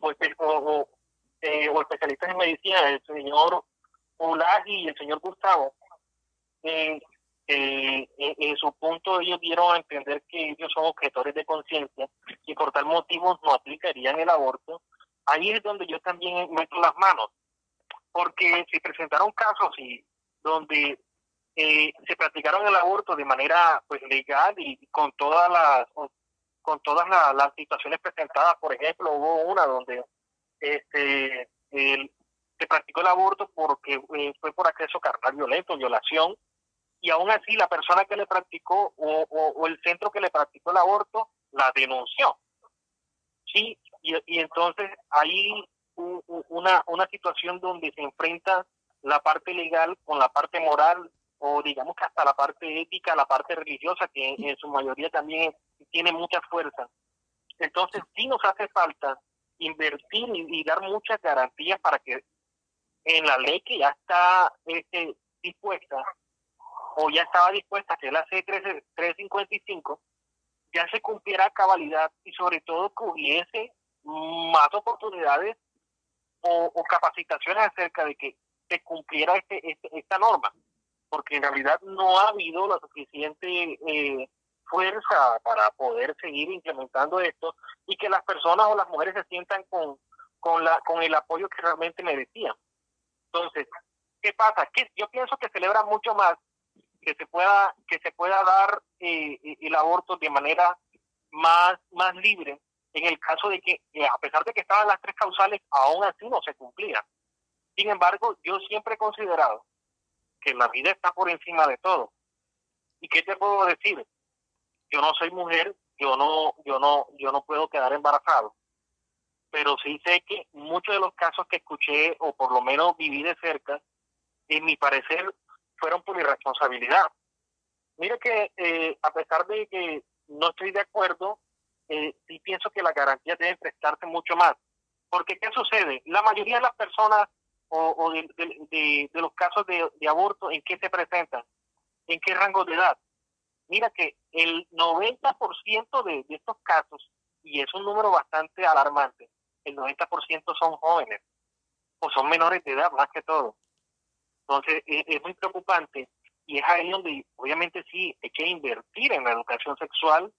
Speaker 13: o, o, eh, o especialistas en medicina, el señor Ulagi y el señor Gustavo, eh, eh, en su punto ellos dieron a entender que ellos son objetores de conciencia y por tal motivo no aplicarían el aborto, ahí es donde yo también meto las manos, porque se presentaron casos y donde eh, se practicaron el aborto de manera pues legal y con todas las con todas las, situaciones presentadas, por ejemplo, hubo una donde este se practicó el aborto porque eh, fue por acceso carnal violento, violación, y aún así la persona que le practicó o, o, el centro que le practicó el aborto la denunció. Sí, y, y entonces hay una, una situación donde se enfrenta la parte legal con la parte moral o digamos que hasta la parte ética, la parte religiosa, que en, su mayoría también tiene mucha fuerza. Entonces sí nos hace falta invertir y, dar muchas garantías para que en la ley que ya está este, dispuesta o ya estaba dispuesta, que es la C355, ya se cumpliera cabalidad y sobre todo que hubiese más oportunidades o, capacitaciones acerca de que se cumpliera este, este, esta norma, porque en realidad no ha habido la suficiente eh, fuerza para poder seguir implementando esto y que las personas o las mujeres se sientan con, con, la, con el apoyo que realmente merecían. Entonces, ¿qué pasa? Que yo pienso que celebra mucho más que se pueda que se pueda dar eh, eh, el aborto de manera más más libre en el caso de que a pesar de que estaban las tres causales aún así no se cumplían sin embargo yo siempre he considerado que la vida está por encima de todo y qué te puedo decir yo no soy mujer yo no yo no yo no puedo quedar embarazado pero sí sé que muchos de los casos que escuché o por lo menos viví de cerca en mi parecer fueron por irresponsabilidad. Mire que eh, a pesar de que no estoy de acuerdo, eh, sí pienso que las garantías deben prestarse mucho más. Porque ¿qué sucede? La mayoría de las personas o, de, los casos de, aborto, ¿en qué se presentan? ¿En qué rango de edad? Mira que el 90% de, de estos casos, y es un número bastante alarmante, el 90% son jóvenes o son menores de edad más que todo. Entonces, es, muy preocupante y es ahí donde obviamente sí hay que invertir en la educación sexual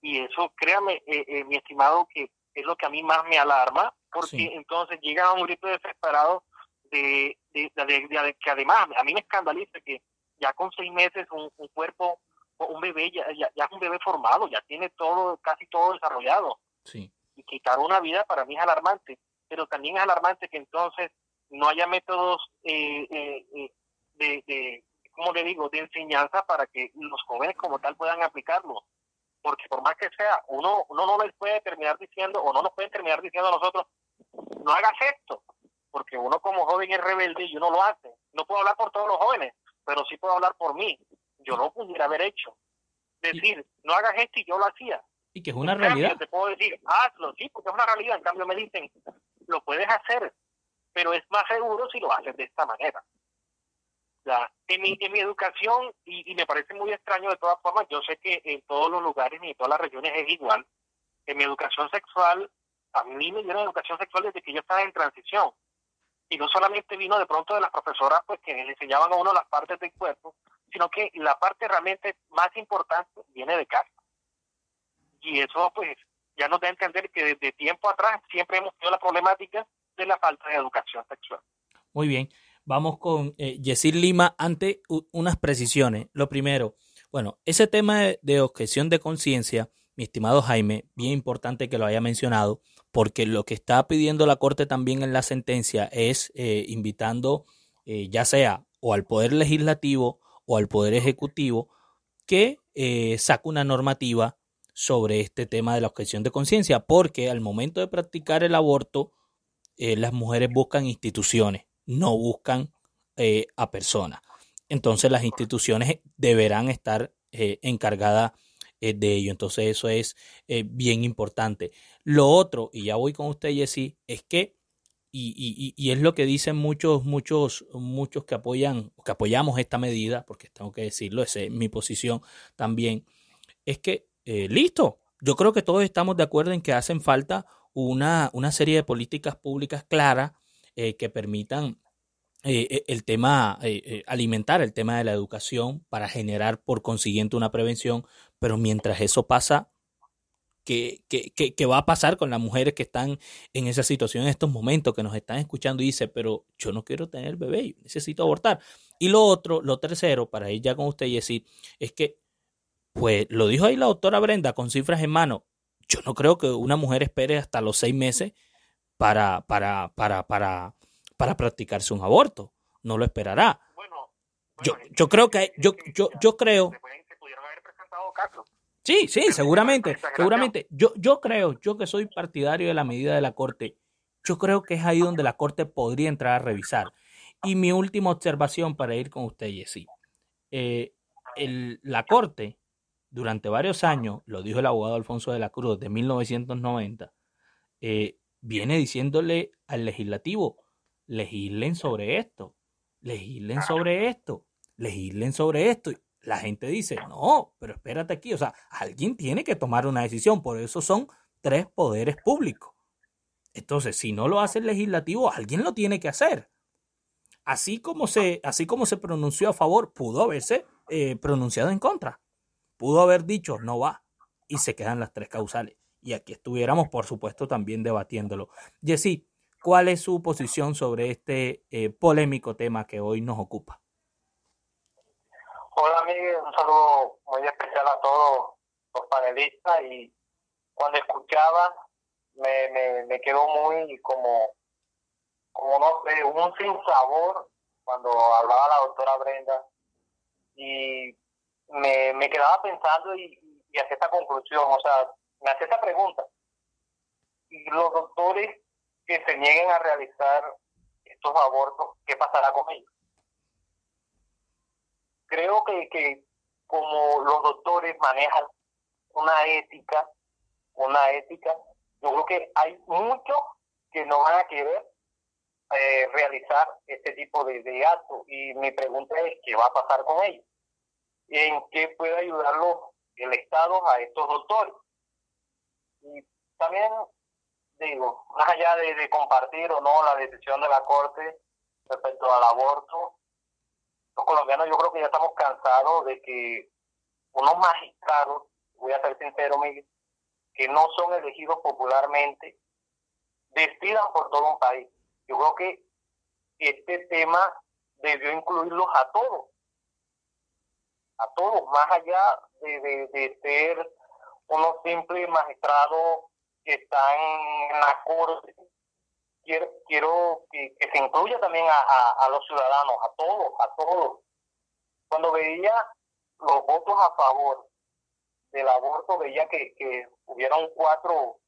Speaker 13: y eso, créame, eh, eh, mi estimado, que es lo que a mí más me alarma, porque entonces llega a un grito desesperado de, de, que además a mí me escandaliza que ya con seis meses un, cuerpo, un bebé ya, ya, es un bebé formado, ya tiene todo, casi todo desarrollado.
Speaker 3: Sí.
Speaker 13: Y quitar una vida para mí es alarmante, pero también es alarmante que entonces no haya métodos eh, eh, eh, de, de, como le digo?, de enseñanza para que los jóvenes como tal puedan aplicarlo. Porque por más que sea, uno, uno no les puede terminar diciendo, o no nos pueden terminar diciendo a nosotros, no hagas esto, porque uno como joven es rebelde y uno lo hace. No puedo hablar por todos los jóvenes, pero sí puedo hablar por mí. Yo no pudiera haber hecho. Decir, no hagas esto y yo lo hacía.
Speaker 3: Y que es una realidad.
Speaker 13: te puedo decir, hazlo, sí, porque es una realidad. En cambio me dicen, lo puedes hacer, pero es más seguro si lo haces de esta manera. Ya, en, mi, en mi educación, y, me parece muy extraño de todas formas, yo sé que en todos los lugares ni en todas las regiones es igual, en mi educación sexual, a mí me dieron educación sexual desde que yo estaba en transición. Y no solamente vino de pronto de las profesoras pues que le enseñaban a uno las partes del cuerpo, sino que la parte realmente más importante viene de casa. Y eso pues ya nos da a entender que desde tiempo atrás siempre hemos tenido la problemática de la falta de educación sexual.
Speaker 3: Muy bien, vamos con eh, Lima ante unas precisiones. Lo primero, bueno, ese tema de, objeción de conciencia, mi estimado Jaime, bien importante que lo haya mencionado, porque lo que está pidiendo la Corte también en la sentencia es eh, invitando eh, ya sea o al Poder Legislativo o al Poder Ejecutivo que eh, saque una normativa sobre este tema de la objeción de conciencia, porque al momento de practicar el aborto, las mujeres buscan instituciones, no buscan a personas. Entonces las instituciones deberán estar encargadas de ello. Entonces eso es bien importante. Lo otro, y ya voy con usted, Jessy, es que y, y, es lo que dicen muchos, muchos, muchos que apoyan, que apoyamos esta medida, porque tengo que decirlo, esa es mi posición también, es que, eh, listo, yo creo que todos estamos de acuerdo en que hacen falta una, una serie de políticas públicas claras eh, que permitan eh, el tema, alimentar el tema de la educación para generar por consiguiente una prevención, pero mientras eso pasa, que, va a pasar con las mujeres que están en esa situación en estos momentos, que nos están escuchando y dice, pero yo no quiero tener bebé, yo necesito abortar. Y lo otro, lo tercero, para ir ya con usted y decir, es que, pues lo dijo ahí la doctora Brenda con cifras en mano, yo no creo que una mujer espere hasta los seis meses para, para, para, para, para practicarse un aborto. No lo esperará. yo, yo creo que yo, yo, yo creo. Sí, sí, seguramente, seguramente. Yo, yo creo, yo que soy partidario de la medida de la Corte, yo creo que es ahí donde la Corte podría entrar a revisar. Y mi última observación para ir con usted, Jessy. Eh, la Corte, durante varios años, lo dijo el abogado Alfonso de la Cruz de 1990, eh, viene diciéndole al legislativo, legislen sobre esto, legislen sobre esto, legislen sobre esto la gente dice, no, pero espérate aquí, o sea, alguien tiene que tomar una decisión, por eso son tres poderes públicos. Entonces, si no lo hace el legislativo, alguien lo tiene que hacer. Así como se, así como se pronunció a favor, pudo haberse eh, pronunciado en contra. Pudo haber dicho, no va. Y se quedan las tres causales. Y aquí estuviéramos, por supuesto, también debatiéndolo. Jessy, ¿cuál es su posición sobre este eh, polémico tema que hoy nos ocupa?
Speaker 14: Hola Miguel, un saludo muy especial a todos los panelistas y cuando escuchaba me, me, me quedó muy como, como no sé, un sin sabor cuando hablaba la doctora Brenda y me, me quedaba pensando y, y hacía esta conclusión, o sea, me hacía esta pregunta. Y los doctores que se nieguen a realizar estos abortos, ¿qué pasará con ellos? Creo que, que como los doctores manejan una ética, una ética, yo creo que hay muchos que no van a querer eh, realizar este tipo de, de actos. Y mi pregunta es, ¿qué va a pasar con ellos? ¿En qué puede ayudarlo el Estado a estos doctores? Y también digo, más allá de, de compartir o no la decisión de la Corte respecto al aborto, los colombianos yo creo que ya estamos cansados de que unos magistrados, voy a ser sincero, Miguel, que no son elegidos popularmente, decidan por todo un país. Yo creo que este tema debió incluirlos a todos, a todos, más allá de, de, ser unos simples magistrados que están en la corte quiero, quiero que, se incluya también a, los ciudadanos, a todos, a todos. Cuando veía los votos a favor del aborto, veía que, que hubieron cuatro,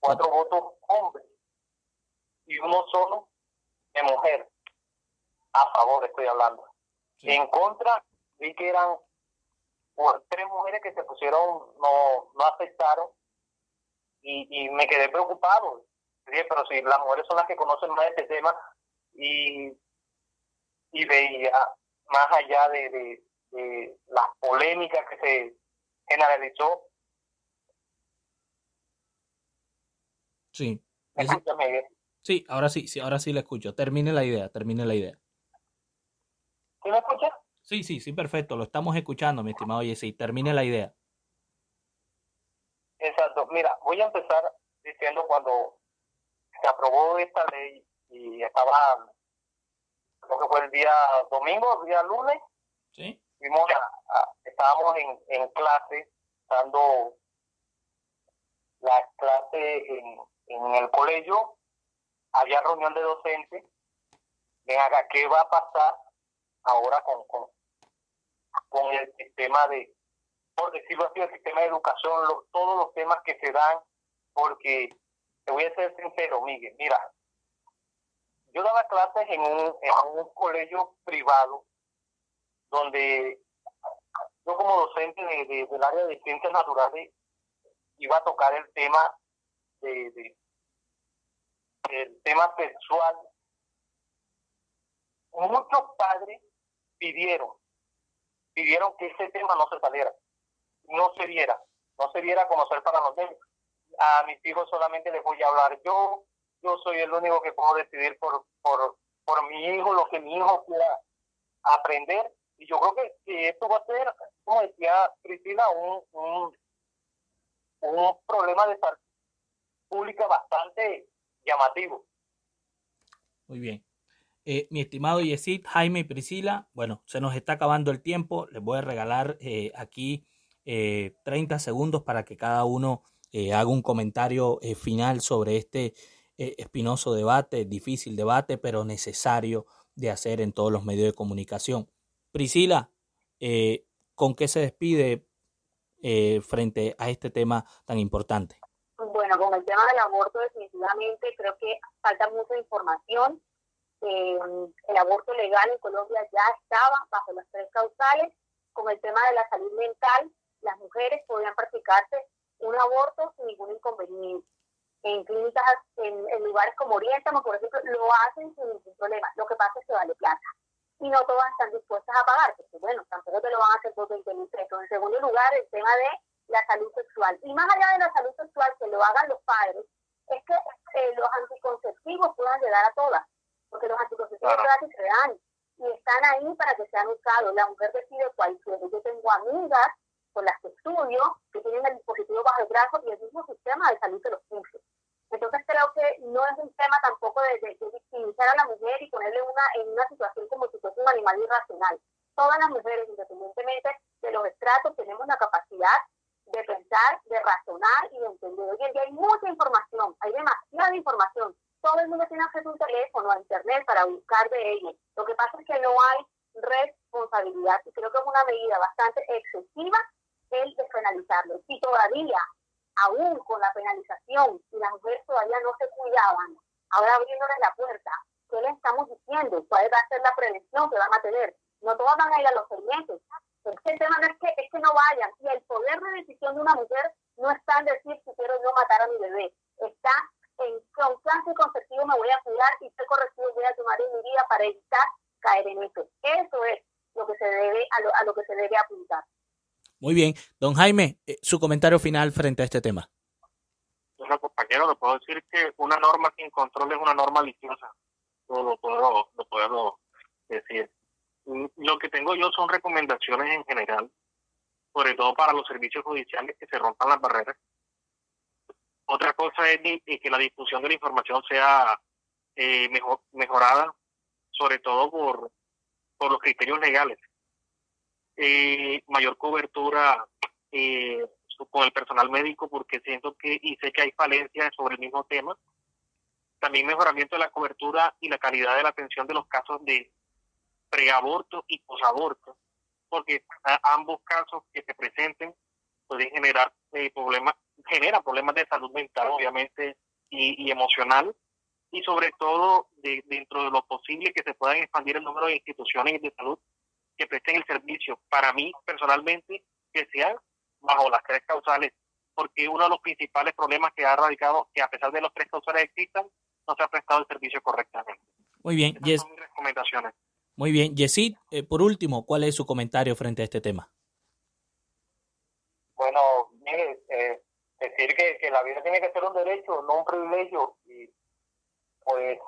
Speaker 14: cuatro votos hombres y uno solo de mujer. A favor estoy hablando. En contra, vi que eran tres mujeres que se pusieron, no, no aceptaron y, y me quedé preocupado pero si las mujeres son las que conocen más este tema y, y veía más allá de, de, las polémicas que se generalizó.
Speaker 3: Sí. Sí, ahora sí, sí, ahora sí le escucho. Termine la idea, termine la idea.
Speaker 14: ¿Sí me escucha?
Speaker 3: Sí, sí, sí, perfecto. Lo estamos escuchando, mi estimado Jesse. Termine la idea.
Speaker 14: Exacto. Mira, voy a empezar diciendo cuando se aprobó esta ley y estaba, creo que fue el día domingo, el día lunes.
Speaker 3: Sí.
Speaker 14: Fuimos estábamos en, en clase, dando las clases en, en el colegio, había reunión de docentes. Ven acá, ¿qué va a pasar ahora con, con, con el sistema de,
Speaker 13: por decirlo así, el sistema de educación, todos los temas que se dan, porque te voy a ser sincero, Miguel, mira, yo daba clases en un, colegio privado donde yo como docente de, del área de ciencias naturales iba a tocar el tema de, el tema sexual. Muchos padres pidieron, pidieron que ese tema no se saliera, no se viera, no se viera conocer para los niños. A mis hijos solamente les voy a hablar yo, yo soy el único que puedo decidir por, por, por mi hijo, lo que mi hijo quiera aprender. Y yo creo que, esto va a ser, como decía Cristina, un, un, un problema de salud pública bastante llamativo.
Speaker 3: Muy bien. Eh, mi estimado Yesid, Jaime y Priscila, bueno, se nos está acabando el tiempo. Les voy a regalar eh, aquí eh, 30 segundos para que cada uno eh, haga un comentario final sobre este espinoso debate, difícil debate, pero necesario de hacer en todos los medios de comunicación. Priscila, ¿con qué se despide frente a este tema tan importante?
Speaker 12: Bueno, con el tema del aborto definitivamente creo que falta mucha información. Eh, el aborto legal en Colombia ya estaba bajo las tres causales. Con el tema de la salud mental, las mujeres podían practicarse un aborto sin ningún inconveniente. En clínicas, en, lugares como Orientamo, por ejemplo, lo hacen sin ningún problema. Lo que pasa es que vale plata. Y no todas están dispuestas a pagar, porque bueno, tampoco te lo van a hacer por 20 mil pesos. En segundo lugar, el tema de la salud sexual. Y más allá de la salud sexual, que lo hagan los padres, es que eh, los anticonceptivos puedan llegar a todas, porque los anticonceptivos claro. se dan y están ahí para que sean usados. La mujer decide cuál quiere. Yo tengo amigas con las que estudio que tienen el dispositivo bajo el brazo y el mismo sistema de salud que los puso. Entonces creo que no es un tema tampoco de, victimizar a la mujer y ponerle una, en una situación como si fuese un animal irracional. Todas las mujeres, independientemente de los estratos, tenemos la capacidad de pensar, de razonar y de entender. Hoy en día hay mucha información, hay demasiada información. Todo el mundo tiene acceso a un teléfono, a internet para buscar de ellos. Lo que pasa es que no hay responsabilidad y creo que es una medida bastante excesiva el despenalizarlo. Si todavía, aún con la penalización, las mujeres todavía no se cuidaban, ahora abriéndoles la puerta, ¿qué les estamos diciendo? ¿Cuál va a ser la prevención que van a tener? No todas van a ir a los fermentos, el tema no es que, no vayan. Y el poder de decisión de una mujer no está en decir si quiero yo matar a mi bebé. Está en constante conceptivo me voy a cuidar y qué correctivo voy a tomar en mi vida para evitar caer en eso. Eso es lo que se debe a lo, a lo que se debe apuntar.
Speaker 3: Muy bien. Don Jaime, eh, su comentario final frente a este tema.
Speaker 13: Bueno, compañero, le puedo decir que una norma sin control es una norma maliciosa. Lo puedo, lo puedo decir. Mm, lo que tengo yo son recomendaciones en general, sobre todo para los servicios judiciales que se rompan las barreras. Otra cosa es que la difusión de la información sea eh, mejor, mejorada, sobre todo por los criterios legales. Eh, mayor cobertura eh, con el personal médico, porque siento que, y sé que hay falencias sobre el mismo tema. También mejoramiento de la cobertura y la calidad de la atención de los casos de preaborto y posaborto, porque ambos casos que se presenten pueden generar eh, problemas, genera problemas de salud mental, obviamente, y, emocional, y sobre todo de, dentro de lo posible que se puedan expandir el número de instituciones de salud que presten el servicio. Para mí, personalmente, que sean bajo las tres causales, porque uno de los principales problemas que ha radicado, que a pesar de los tres causales existan, no se ha prestado el servicio correctamente.
Speaker 3: Muy bien,
Speaker 13: Esas son mis recomendaciones.
Speaker 3: Muy bien. Yesid, eh, por último, ¿cuál es su comentario frente a este tema?
Speaker 13: Bueno, mire, eh, decir que, la vida tiene que ser un derecho, no un privilegio, y pues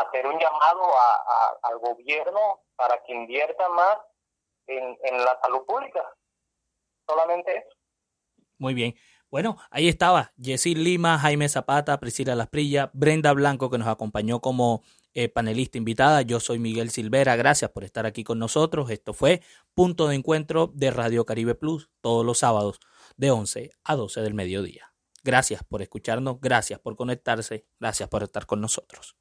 Speaker 13: hacer un llamado a, al gobierno para que invierta más en, la salud pública. Solamente eso.
Speaker 3: Muy bien. Bueno, ahí estaba Yesid Lima, Jaime Zapata, Priscila Lasprilla, Brenda Blanco, que nos acompañó como eh, panelista invitada. Yo soy Miguel Silvera. Gracias por estar aquí con nosotros. Esto fue Punto de Encuentro de Radio Caribe Plus todos los sábados de 11 a 12 del mediodía. Gracias por escucharnos, gracias por conectarse, gracias por estar con nosotros.